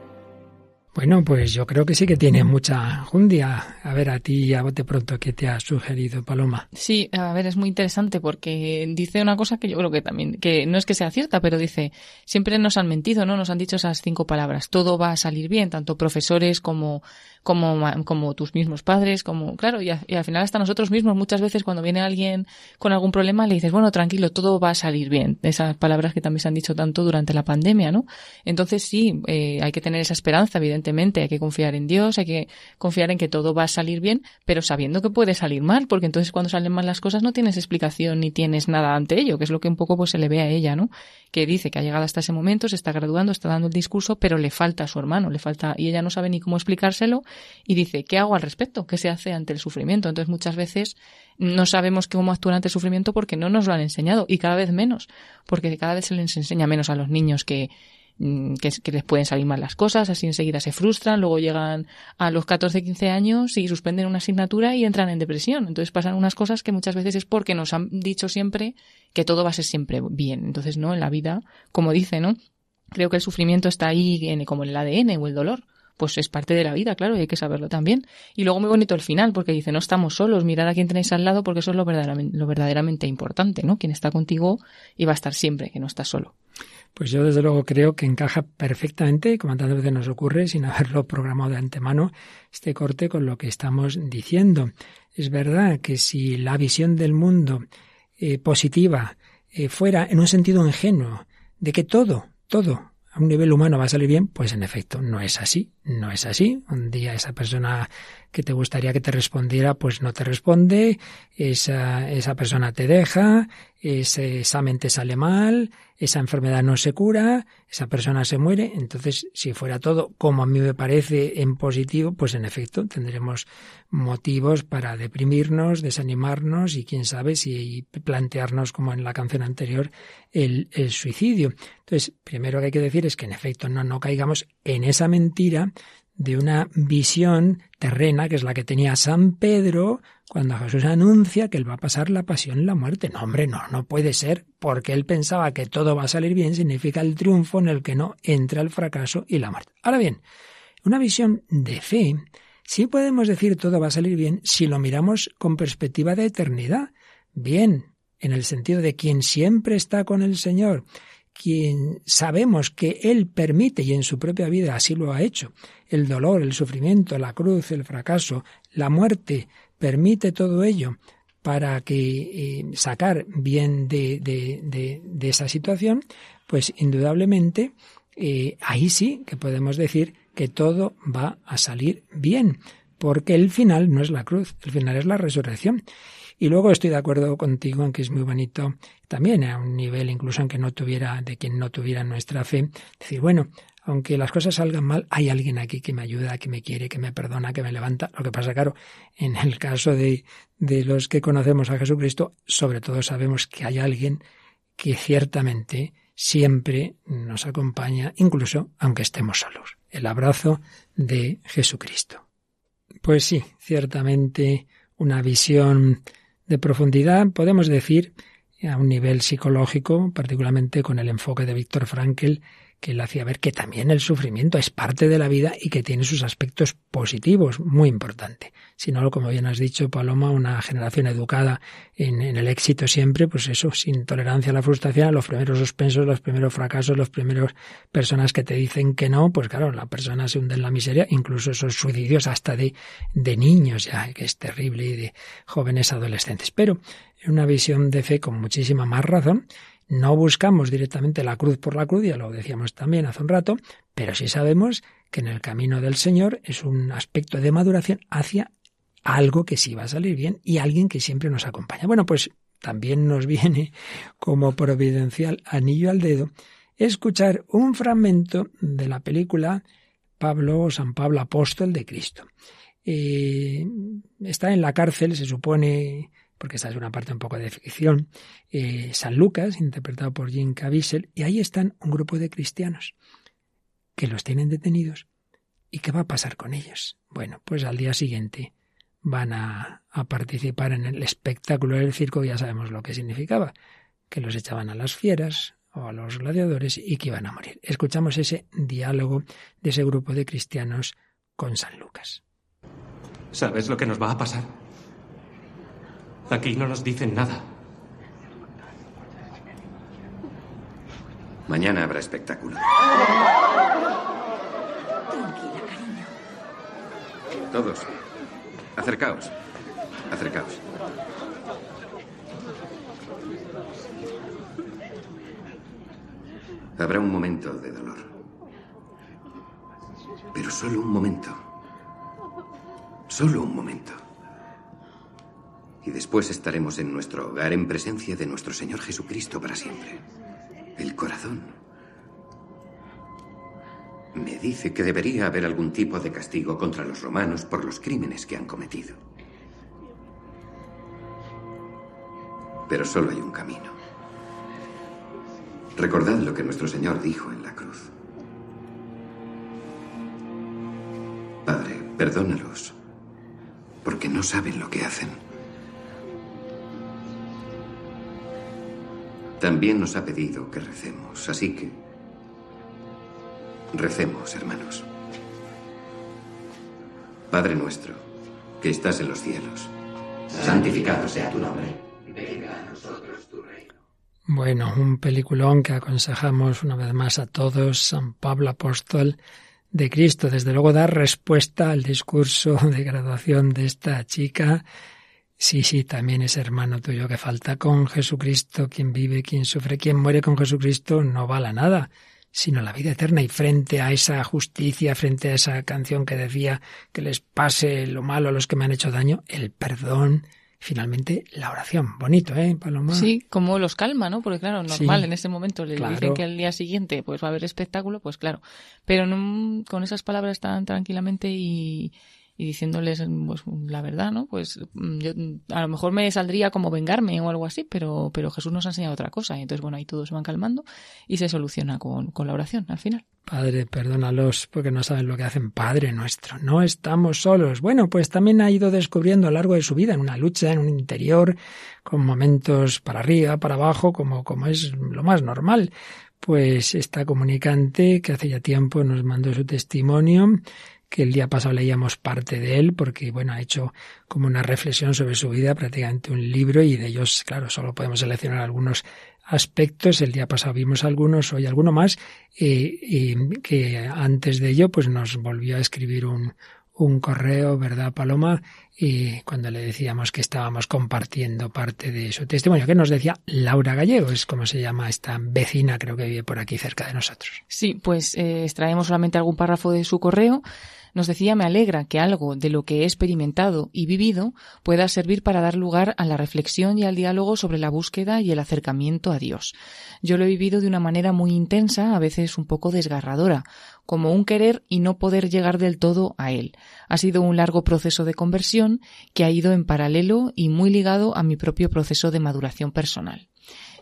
Bueno, pues yo creo que sí que tiene mucha jundia. A ver, a ti a bote pronto, ¿qué te ha sugerido Paloma? Sí, a ver, es muy interesante porque dice una cosa que yo creo que también, que no es que sea cierta, pero dice, siempre nos han mentido, ¿no? Nos han dicho esas cinco palabras. Todo va a salir bien, tanto profesores como como, como tus mismos padres, como, claro, y, al final hasta nosotros mismos muchas veces cuando viene alguien con algún problema le dices, bueno, tranquilo, todo va a salir bien. Esas palabras que también se han dicho tanto durante la pandemia, ¿no? Entonces sí, eh, hay que tener esa esperanza, evidentemente, hay que confiar en Dios, hay que confiar en que todo va a salir bien, pero sabiendo que puede salir mal, porque entonces cuando salen mal las cosas no tienes explicación ni tienes nada ante ello, que es lo que un poco pues se le ve a ella, ¿no? Que dice que ha llegado hasta ese momento, se está graduando, está dando el discurso, pero le falta a su hermano, le falta, y ella no sabe ni cómo explicárselo, y dice, ¿qué hago al respecto? ¿Qué se hace ante el sufrimiento? Entonces muchas veces no sabemos cómo actuar ante el sufrimiento porque no nos lo han enseñado y cada vez menos, porque cada vez se les enseña menos a los niños que, mm, que, les pueden salir mal las cosas, así enseguida se frustran, luego llegan a los 14, 15 años y suspenden una asignatura y entran en depresión. Entonces pasan unas cosas que muchas veces es porque nos han dicho siempre que todo va a ser siempre bien. Entonces, ¿no? En la vida, como dice, ¿no? Creo que el sufrimiento está ahí como en el ADN o el dolor pues es parte de la vida, claro, y hay que saberlo también. Y luego muy bonito el final, porque dice, no estamos solos, mirar a quién tenéis al lado, porque eso es lo verdaderamente, lo verdaderamente importante, ¿no? Quien está contigo y va a estar siempre, que no está solo. Pues yo desde luego creo que encaja perfectamente, como tantas veces nos ocurre, sin haberlo programado de antemano, este corte con lo que estamos diciendo. Es verdad que si la visión del mundo eh, positiva eh, fuera en un sentido ingenuo, de que todo, todo a un nivel humano va a salir bien, pues en efecto no es así, no es así. Un día esa persona que te gustaría que te respondiera, pues no te responde, esa, esa persona te deja, ese examen te sale mal, esa enfermedad no se cura, esa persona se muere. Entonces, si fuera todo como a mí me parece en positivo, pues en efecto tendremos motivos para deprimirnos, desanimarnos y quién sabe si plantearnos, como en la canción anterior, el, el suicidio. Entonces, primero que hay que decir es que en efecto no, no caigamos en esa mentira de una visión terrena, que es la que tenía San Pedro cuando Jesús anuncia que él va a pasar la pasión y la muerte. No, hombre, no, no puede ser, porque él pensaba que todo va a salir bien, significa el triunfo en el que no entra el fracaso y la muerte. Ahora bien, una visión de fe, sí podemos decir todo va a salir bien si lo miramos con perspectiva de eternidad. Bien, en el sentido de quien siempre está con el Señor, quien sabemos que Él permite, y en su propia vida así lo ha hecho, el dolor, el sufrimiento, la cruz, el fracaso, la muerte, permite todo ello para que eh, sacar bien de, de, de, esa situación, pues indudablemente eh, ahí sí que podemos decir que todo va a salir bien, porque el final no es la cruz, el final es la resurrección. Y luego estoy de acuerdo contigo en que es muy bonito también a un nivel incluso en que no tuviera, de quien no tuviera nuestra fe, decir, bueno, aunque las cosas salgan mal, hay alguien aquí que me ayuda, que me quiere, que me perdona, que me levanta. Lo que pasa, claro, en el caso de, de los que conocemos a Jesucristo, sobre todo sabemos que hay alguien que ciertamente siempre nos acompaña, incluso aunque estemos solos. El abrazo de Jesucristo. Pues sí, ciertamente una visión de profundidad, podemos decir, a un nivel psicológico, particularmente con el enfoque de Víctor Frankl, que le hacía ver que también el sufrimiento es parte de la vida y que tiene sus aspectos positivos, muy importante. Si no, como bien has dicho, Paloma, una generación educada en, el éxito siempre, pues eso, sin tolerancia a la frustración, los primeros suspensos, los primeros fracasos, los primeros personas que te dicen que no, pues claro, la persona se hunde en la miseria, incluso esos suicidios hasta de, de niños ya, que es terrible, y de jóvenes adolescentes. Pero en una visión de fe con muchísima más razón, no buscamos directamente la cruz por la cruz, ya lo decíamos también hace un rato, pero sí sabemos que en el camino del Señor es un aspecto de maduración hacia algo que sí va a salir bien y alguien que siempre nos acompaña. Bueno, pues también nos viene como providencial anillo al dedo escuchar un fragmento de la película Pablo, San Pablo Apóstol de Cristo. Eh, está en la cárcel, se supone porque esa es una parte un poco de ficción, eh, San Lucas, interpretado por Jim Caviezel, y ahí están un grupo de cristianos que los tienen detenidos. ¿Y qué va a pasar con ellos? Bueno, pues al día siguiente van a, a participar en el espectáculo del circo, ya sabemos lo que significaba, que los echaban a las fieras, o a los gladiadores y que iban a morir. Escuchamos ese diálogo de ese grupo de cristianos con San Lucas. ¿Sabes lo que nos va a pasar? Aquí no nos dicen nada. Mañana habrá espectáculo. Tranquila, cariño. Todos, acercaos. Acercaos. Habrá un momento de dolor. Pero solo un momento. Solo un momento. Y después estaremos en nuestro hogar en presencia de nuestro Señor Jesucristo para siempre. El corazón me dice que debería haber algún tipo de castigo contra los romanos por los crímenes que han cometido. Pero solo hay un camino. Recordad lo que nuestro Señor dijo en la cruz. Padre, perdónalos, porque no saben lo que hacen. También nos ha pedido que recemos, así que recemos, hermanos. Padre nuestro, que estás en los cielos, santificado sea tu nombre. Venga a nosotros tu reino. Bueno, un peliculón que aconsejamos una vez más a todos, San Pablo Apóstol de Cristo. Desde luego dar respuesta al discurso de graduación de esta chica. Sí, sí, también es hermano tuyo que falta con Jesucristo, quien vive, quien sufre, quien muere con Jesucristo no vale nada, sino la vida eterna. Y frente a esa justicia, frente a esa canción que decía que les pase lo malo a los que me han hecho daño, el perdón, finalmente la oración. Bonito, ¿eh, Paloma? Sí, como los calma, ¿no? Porque claro, normal, en ese momento le dicen que al día siguiente pues va a haber espectáculo, pues claro. Pero no, con esas palabras tan tranquilamente y, y diciéndoles pues, la verdad, ¿no? Pues mm, yo, a lo mejor me saldría como vengarme o algo así, pero, pero Jesús nos ha enseñado otra cosa. Y entonces, bueno, ahí todos se van calmando y se soluciona con, con la oración al final. Padre, perdónalos porque no saben lo que hacen, Padre nuestro. No estamos solos. Bueno, pues también ha ido descubriendo a lo largo de su vida en una lucha, en un interior, con momentos para arriba, para abajo, como, como es lo más normal. Pues esta comunicante que hace ya tiempo nos mandó su testimonio que el día pasado leíamos parte de él, porque bueno, ha hecho como una reflexión sobre su vida, prácticamente un libro, y de ellos, claro, solo podemos seleccionar algunos aspectos. El día pasado vimos algunos, hoy alguno más, y, que antes de ello, pues nos volvió a escribir un, un correo, ¿verdad, Paloma? Y cuando le decíamos que estábamos compartiendo parte de su testimonio, que nos decía Laura Gallego, es como se llama esta vecina, creo que vive por aquí cerca de nosotros. Sí, pues eh, extraemos solamente algún párrafo de su correo nos decía me alegra que algo de lo que he experimentado y vivido pueda servir para dar lugar a la reflexión y al diálogo sobre la búsqueda y el acercamiento a Dios. Yo lo he vivido de una manera muy intensa, a veces un poco desgarradora, como un querer y no poder llegar del todo a Él. Ha sido un largo proceso de conversión que ha ido en paralelo y muy ligado a mi propio proceso de maduración personal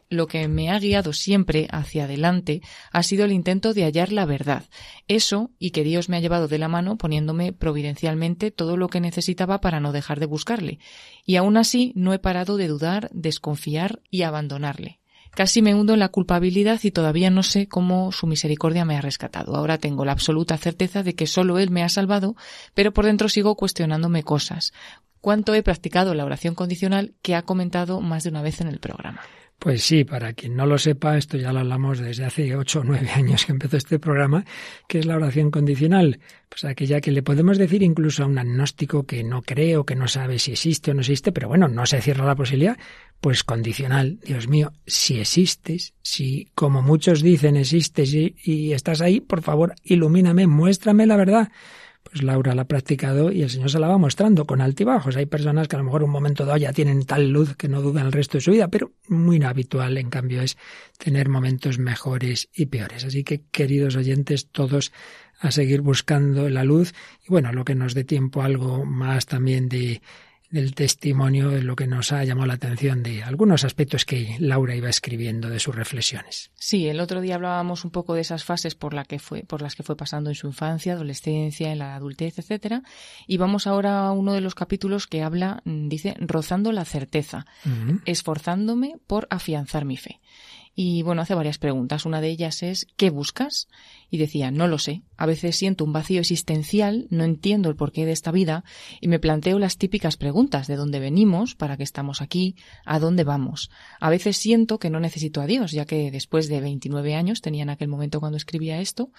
lo que me ha guiado siempre hacia adelante ha sido el intento de hallar la verdad. Eso y que Dios me ha llevado de la mano poniéndome providencialmente todo lo que necesitaba para no dejar de buscarle. Y aún así no he parado de dudar, desconfiar y abandonarle. Casi me hundo en la culpabilidad y todavía no sé cómo su misericordia me ha rescatado. Ahora tengo la absoluta certeza de que solo Él me ha salvado, pero por dentro sigo cuestionándome cosas. ¿Cuánto he practicado la oración condicional que ha comentado más de una vez en el programa? Pues sí, para quien no lo sepa, esto ya lo hablamos desde hace ocho o nueve años que empezó este programa, que es la oración condicional. Pues aquella que le podemos decir incluso a un agnóstico que no cree o que no sabe si existe o no existe, pero bueno, no se cierra la posibilidad, pues condicional. Dios mío, si existes, si como muchos dicen existes y, y estás ahí, por favor, ilumíname, muéstrame la verdad pues Laura la ha practicado y el Señor se la va mostrando con altibajos. Hay personas que a lo mejor un momento dado ya tienen tal luz que no dudan el resto de su vida, pero muy habitual en cambio es tener momentos mejores y peores. Así que, queridos oyentes, todos a seguir buscando la luz y bueno, lo que nos dé tiempo algo más también de del testimonio de lo que nos ha llamado la atención de algunos aspectos que Laura iba escribiendo de sus reflexiones. Sí, el otro día hablábamos un poco de esas fases por, la que fue, por las que fue pasando en su infancia, adolescencia, en la adultez, etcétera, y vamos ahora a uno de los capítulos que habla, mm, dice, rozando la certeza, esforzándome por afianzar mi fe. Y bueno, hace varias preguntas. Una de ellas es ¿qué buscas? Y decía, no lo sé. A veces siento un vacío existencial, no entiendo el porqué de esta vida y me planteo las típicas preguntas de dónde venimos, para qué estamos aquí, a dónde vamos. A veces siento que no necesito a Dios, ya que después de 29 años, tenía en aquel momento cuando escribía esto,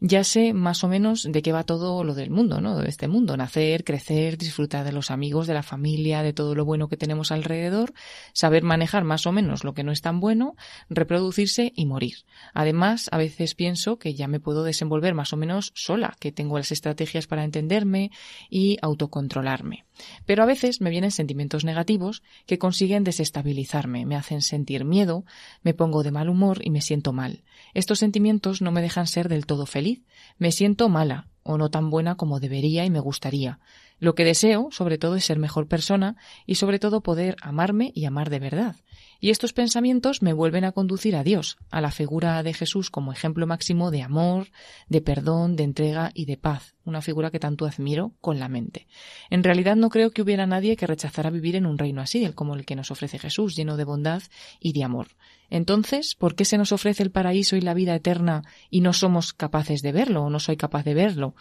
ya sé más o menos de qué va todo lo del mundo, ¿no? De este mundo. Nacer, crecer, disfrutar de los amigos, de la familia, de todo lo bueno que tenemos alrededor, saber manejar más o menos lo que no es tan bueno, reproducirse y morir. Además, a veces pienso que ya me puedo desenvolver más o menos sola, que tengo las estrategias para entenderme y autocontrolarme. Pero a veces me vienen sentimientos negativos que consiguen desestabilizarme, me hacen sentir miedo, me pongo de mal humor y me siento mal. Estos sentimientos no me dejan ser del todo feliz. Me siento mala o no tan buena como debería y me gustaría. Lo que deseo, sobre todo, es ser mejor persona y sobre todo poder amarme y amar de verdad. Y estos pensamientos me vuelven a conducir a Dios, a la figura de Jesús como ejemplo máximo de amor, de perdón, de entrega y de paz, una figura que tanto admiro con la mente. En realidad no creo que hubiera nadie que rechazara vivir en un reino así, como el que nos ofrece Jesús, lleno de bondad y de amor. Entonces, ¿por qué se nos ofrece el paraíso y la vida eterna y no somos capaces de verlo o no soy capaz de verlo?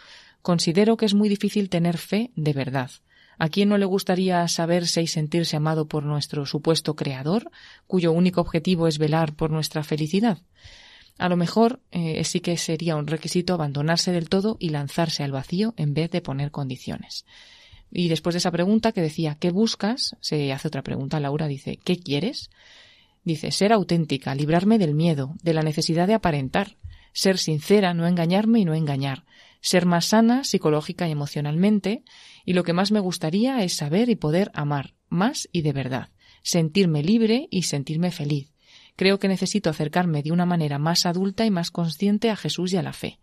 Considero que es muy difícil tener fe de verdad. ¿A quién no le gustaría saberse y sentirse amado por nuestro supuesto creador, cuyo único objetivo es velar por nuestra felicidad? A lo mejor eh, sí que sería un requisito abandonarse del todo y lanzarse al vacío en vez de poner condiciones. Y después de esa pregunta que decía ¿qué buscas? se hace otra pregunta. Laura dice ¿qué quieres? Dice ser auténtica, librarme del miedo, de la necesidad de aparentar, ser sincera, no engañarme y no engañar, ser más sana psicológica y emocionalmente, y lo que más me gustaría es saber y poder amar, más y de verdad, sentirme libre y sentirme feliz. Creo que necesito acercarme de una manera más adulta y más consciente a Jesús y a la fe.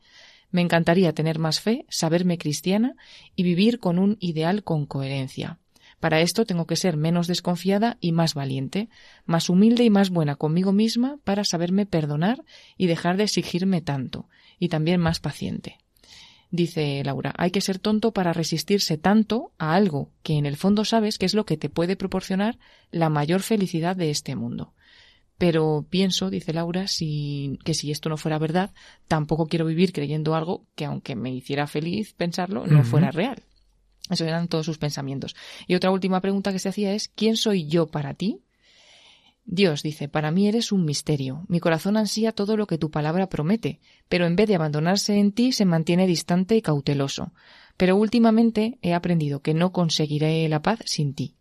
Me encantaría tener más fe, saberme cristiana y vivir con un ideal con coherencia. Para esto tengo que ser menos desconfiada y más valiente, más humilde y más buena conmigo misma para saberme perdonar y dejar de exigirme tanto, y también más paciente. Dice Laura, hay que ser tonto para resistirse tanto a algo que en el fondo sabes que es lo que te puede proporcionar la mayor felicidad de este mundo. Pero pienso, dice Laura, si, que si esto no fuera verdad, tampoco quiero vivir creyendo algo que aunque me hiciera feliz pensarlo, no fuera real. Esos eran todos sus pensamientos. Y otra última pregunta que se hacía es, ¿quién soy yo para ti? Dios dice, para mí eres un misterio. Mi corazón ansía todo lo que tu palabra promete, pero en vez de abandonarse en ti se mantiene distante y cauteloso. Pero últimamente he aprendido que no conseguiré la paz sin ti.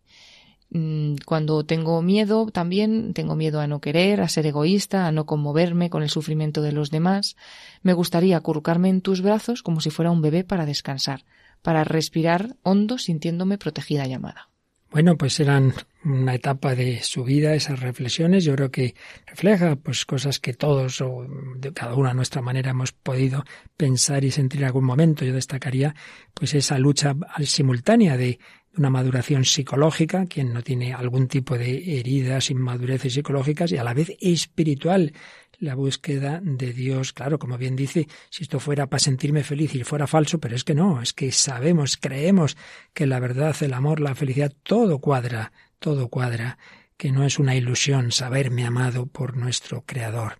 Mm, cuando tengo miedo, también tengo miedo a no querer, a ser egoísta, a no conmoverme con el sufrimiento de los demás. Me gustaría acurrucarme en tus brazos como si fuera un bebé para descansar, para respirar hondo sintiéndome protegida y amada. Bueno, pues eran una etapa de su vida, esas reflexiones. Yo creo que refleja pues cosas que todos o de cada una a nuestra manera hemos podido pensar y sentir en algún momento. Yo destacaría pues esa lucha simultánea de una maduración psicológica, quien no tiene algún tipo de heridas, inmadureces psicológicas y a la vez espiritual, la búsqueda de Dios. Claro, como bien dice, si esto fuera para sentirme feliz y fuera falso, pero es que no, es que sabemos, creemos que la verdad, el amor, la felicidad, todo cuadra, todo cuadra, que no es una ilusión saberme amado por nuestro Creador.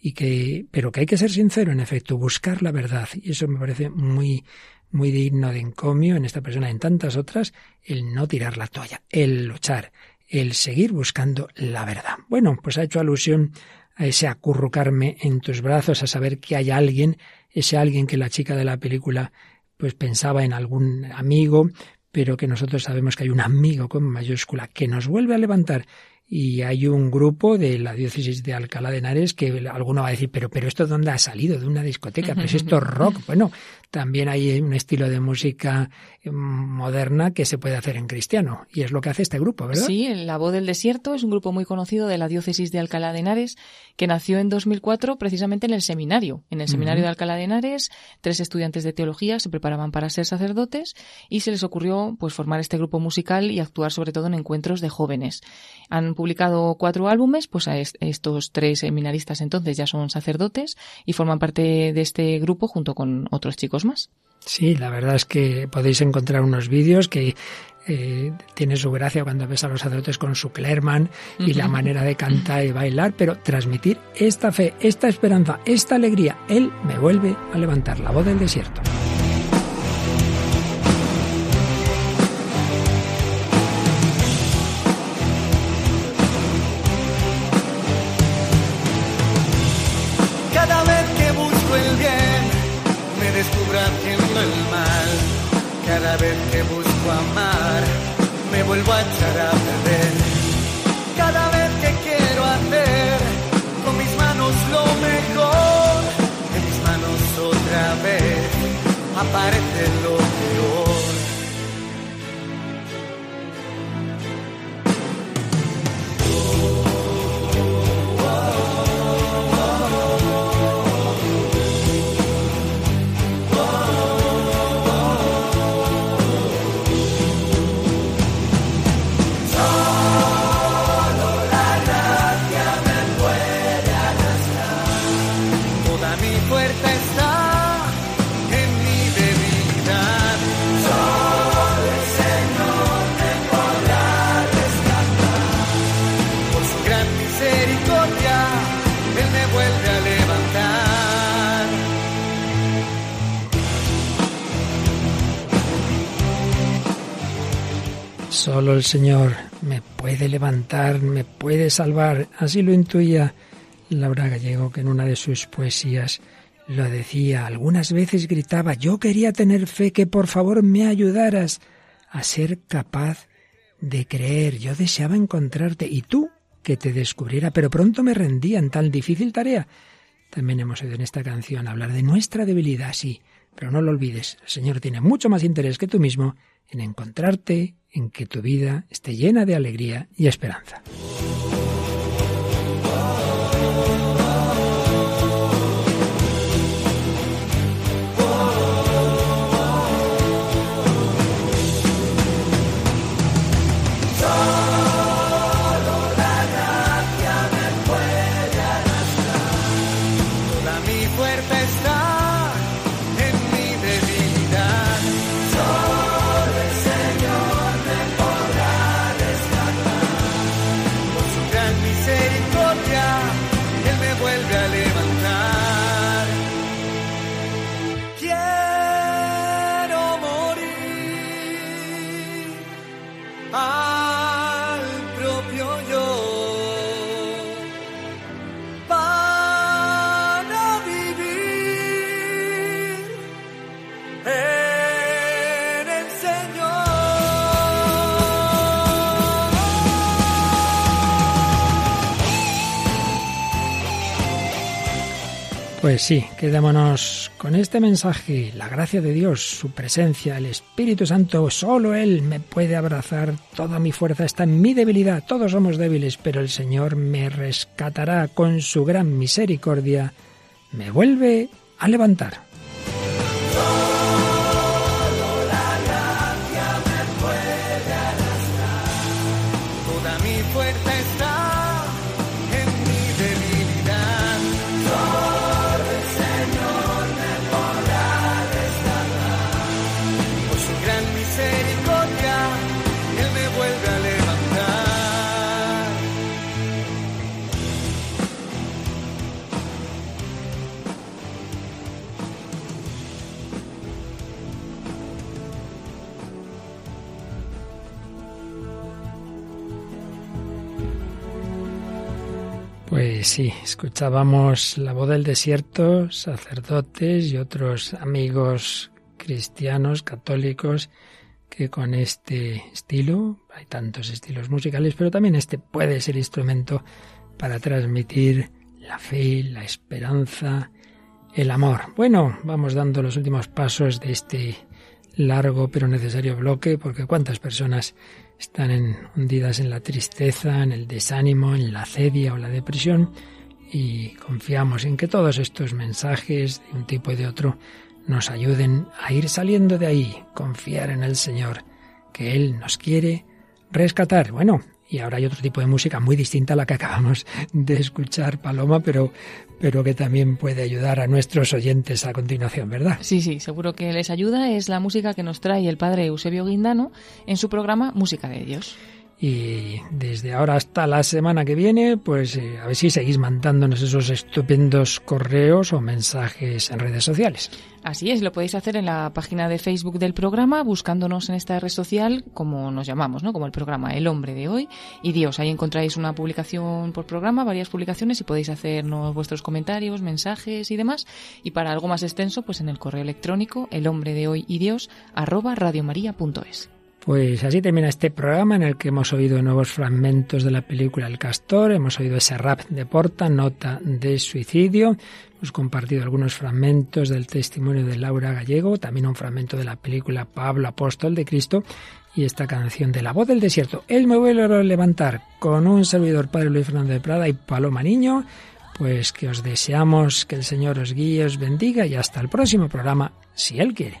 Y que, pero que hay que ser sincero, en efecto, buscar la verdad. Y eso me parece muy, muy digno de encomio en esta persona, en tantas otras, el no tirar la toalla, el luchar, el seguir buscando la verdad. Bueno, pues ha hecho alusión a ese acurrucarme en tus brazos, a saber que hay alguien, ese alguien que la chica de la película pues pensaba en algún amigo, pero que nosotros sabemos que hay un amigo con mayúscula que nos vuelve a levantar, y hay un grupo de la diócesis de Alcalá de Henares que alguno va a decir, pero, pero esto dónde ha salido, de una discoteca, pero si esto es rock. Bueno, también hay un estilo de música mm, moderna que se puede hacer en cristiano y es lo que hace este grupo, ¿verdad? Sí, La Voz del Desierto es un grupo muy conocido de la diócesis de Alcalá de Henares que nació en 2004 precisamente en el seminario. En el seminario de Alcalá de Henares, tres estudiantes de teología se preparaban para ser sacerdotes y se les ocurrió pues formar este grupo musical y actuar sobre todo en encuentros de jóvenes. Han publicado cuatro álbumes, pues a estos tres seminaristas entonces ya son sacerdotes y forman parte de este grupo junto con otros chicos más. Sí, la verdad es que podéis encontrar unos vídeos que eh, tiene su gracia cuando ves a los sacerdotes con su Clerman y la manera de cantar y bailar, pero transmitir esta fe, esta esperanza, esta alegría, Él me vuelve a levantar la voz del desierto. Vuelvo a Solo el Señor me puede levantar, me puede salvar. Así lo intuía Laura Gallego, que en una de sus poesías lo decía. Algunas veces gritaba, yo quería tener fe, que por favor me ayudaras a ser capaz de creer. Yo deseaba encontrarte y tú que te descubriera, pero pronto me rendía en tal difícil tarea. También hemos oído en esta canción hablar de nuestra debilidad, sí, pero no lo olvides, el Señor tiene mucho más interés que tú mismo en encontrarte, en que tu vida esté llena de alegría y esperanza. Pues sí, quedémonos con este mensaje. La gracia de Dios, su presencia, el Espíritu Santo, solo Él me puede abrazar. Toda mi fuerza está en mi debilidad. Todos somos débiles, pero el Señor me rescatará con su gran misericordia. Me vuelve a levantar. Sí, escuchábamos la voz del desierto, sacerdotes y otros amigos cristianos, católicos, que con este estilo, hay tantos estilos musicales, pero también este puede ser instrumento para transmitir la fe, la esperanza, el amor. Bueno, vamos dando los últimos pasos de este largo pero necesario bloque, porque cuántas personas están hundidas en la tristeza, en el desánimo, en la cedia o la depresión, y confiamos en que todos estos mensajes de un tipo y de otro nos ayuden a ir saliendo de ahí, confiar en el Señor, que Él nos quiere rescatar. Bueno, y ahora hay otro tipo de música muy distinta a la que acabamos de escuchar, Paloma, pero, pero que también puede ayudar a nuestros oyentes a continuación, ¿verdad? Sí, sí, seguro que les ayuda. Es la música que nos trae el padre Eusebio Guindano en su programa Música de Dios. Y desde ahora hasta la semana que viene, pues eh, a ver si seguís mandándonos esos estupendos correos o mensajes en redes sociales. Así es, lo podéis hacer en la página de Facebook del programa, buscándonos en esta red social como nos llamamos, ¿no? Como el programa El Hombre de Hoy y Dios. Ahí encontráis una publicación por programa, varias publicaciones y podéis hacernos vuestros comentarios, mensajes y demás. Y para algo más extenso, pues en el correo electrónico el hombre de hoy y Dios arroba radiomaria.es. Pues así termina este programa en el que hemos oído nuevos fragmentos de la película El Castor, hemos oído ese rap de Porta, nota de suicidio, hemos compartido algunos fragmentos del testimonio de Laura Gallego, también un fragmento de la película Pablo Apóstol de Cristo y esta canción de La voz del desierto. El me vuelve a levantar con un servidor Padre Luis Fernando de Prada y Paloma Niño, pues que os deseamos que el Señor os guíe, os bendiga y hasta el próximo programa, si Él quiere.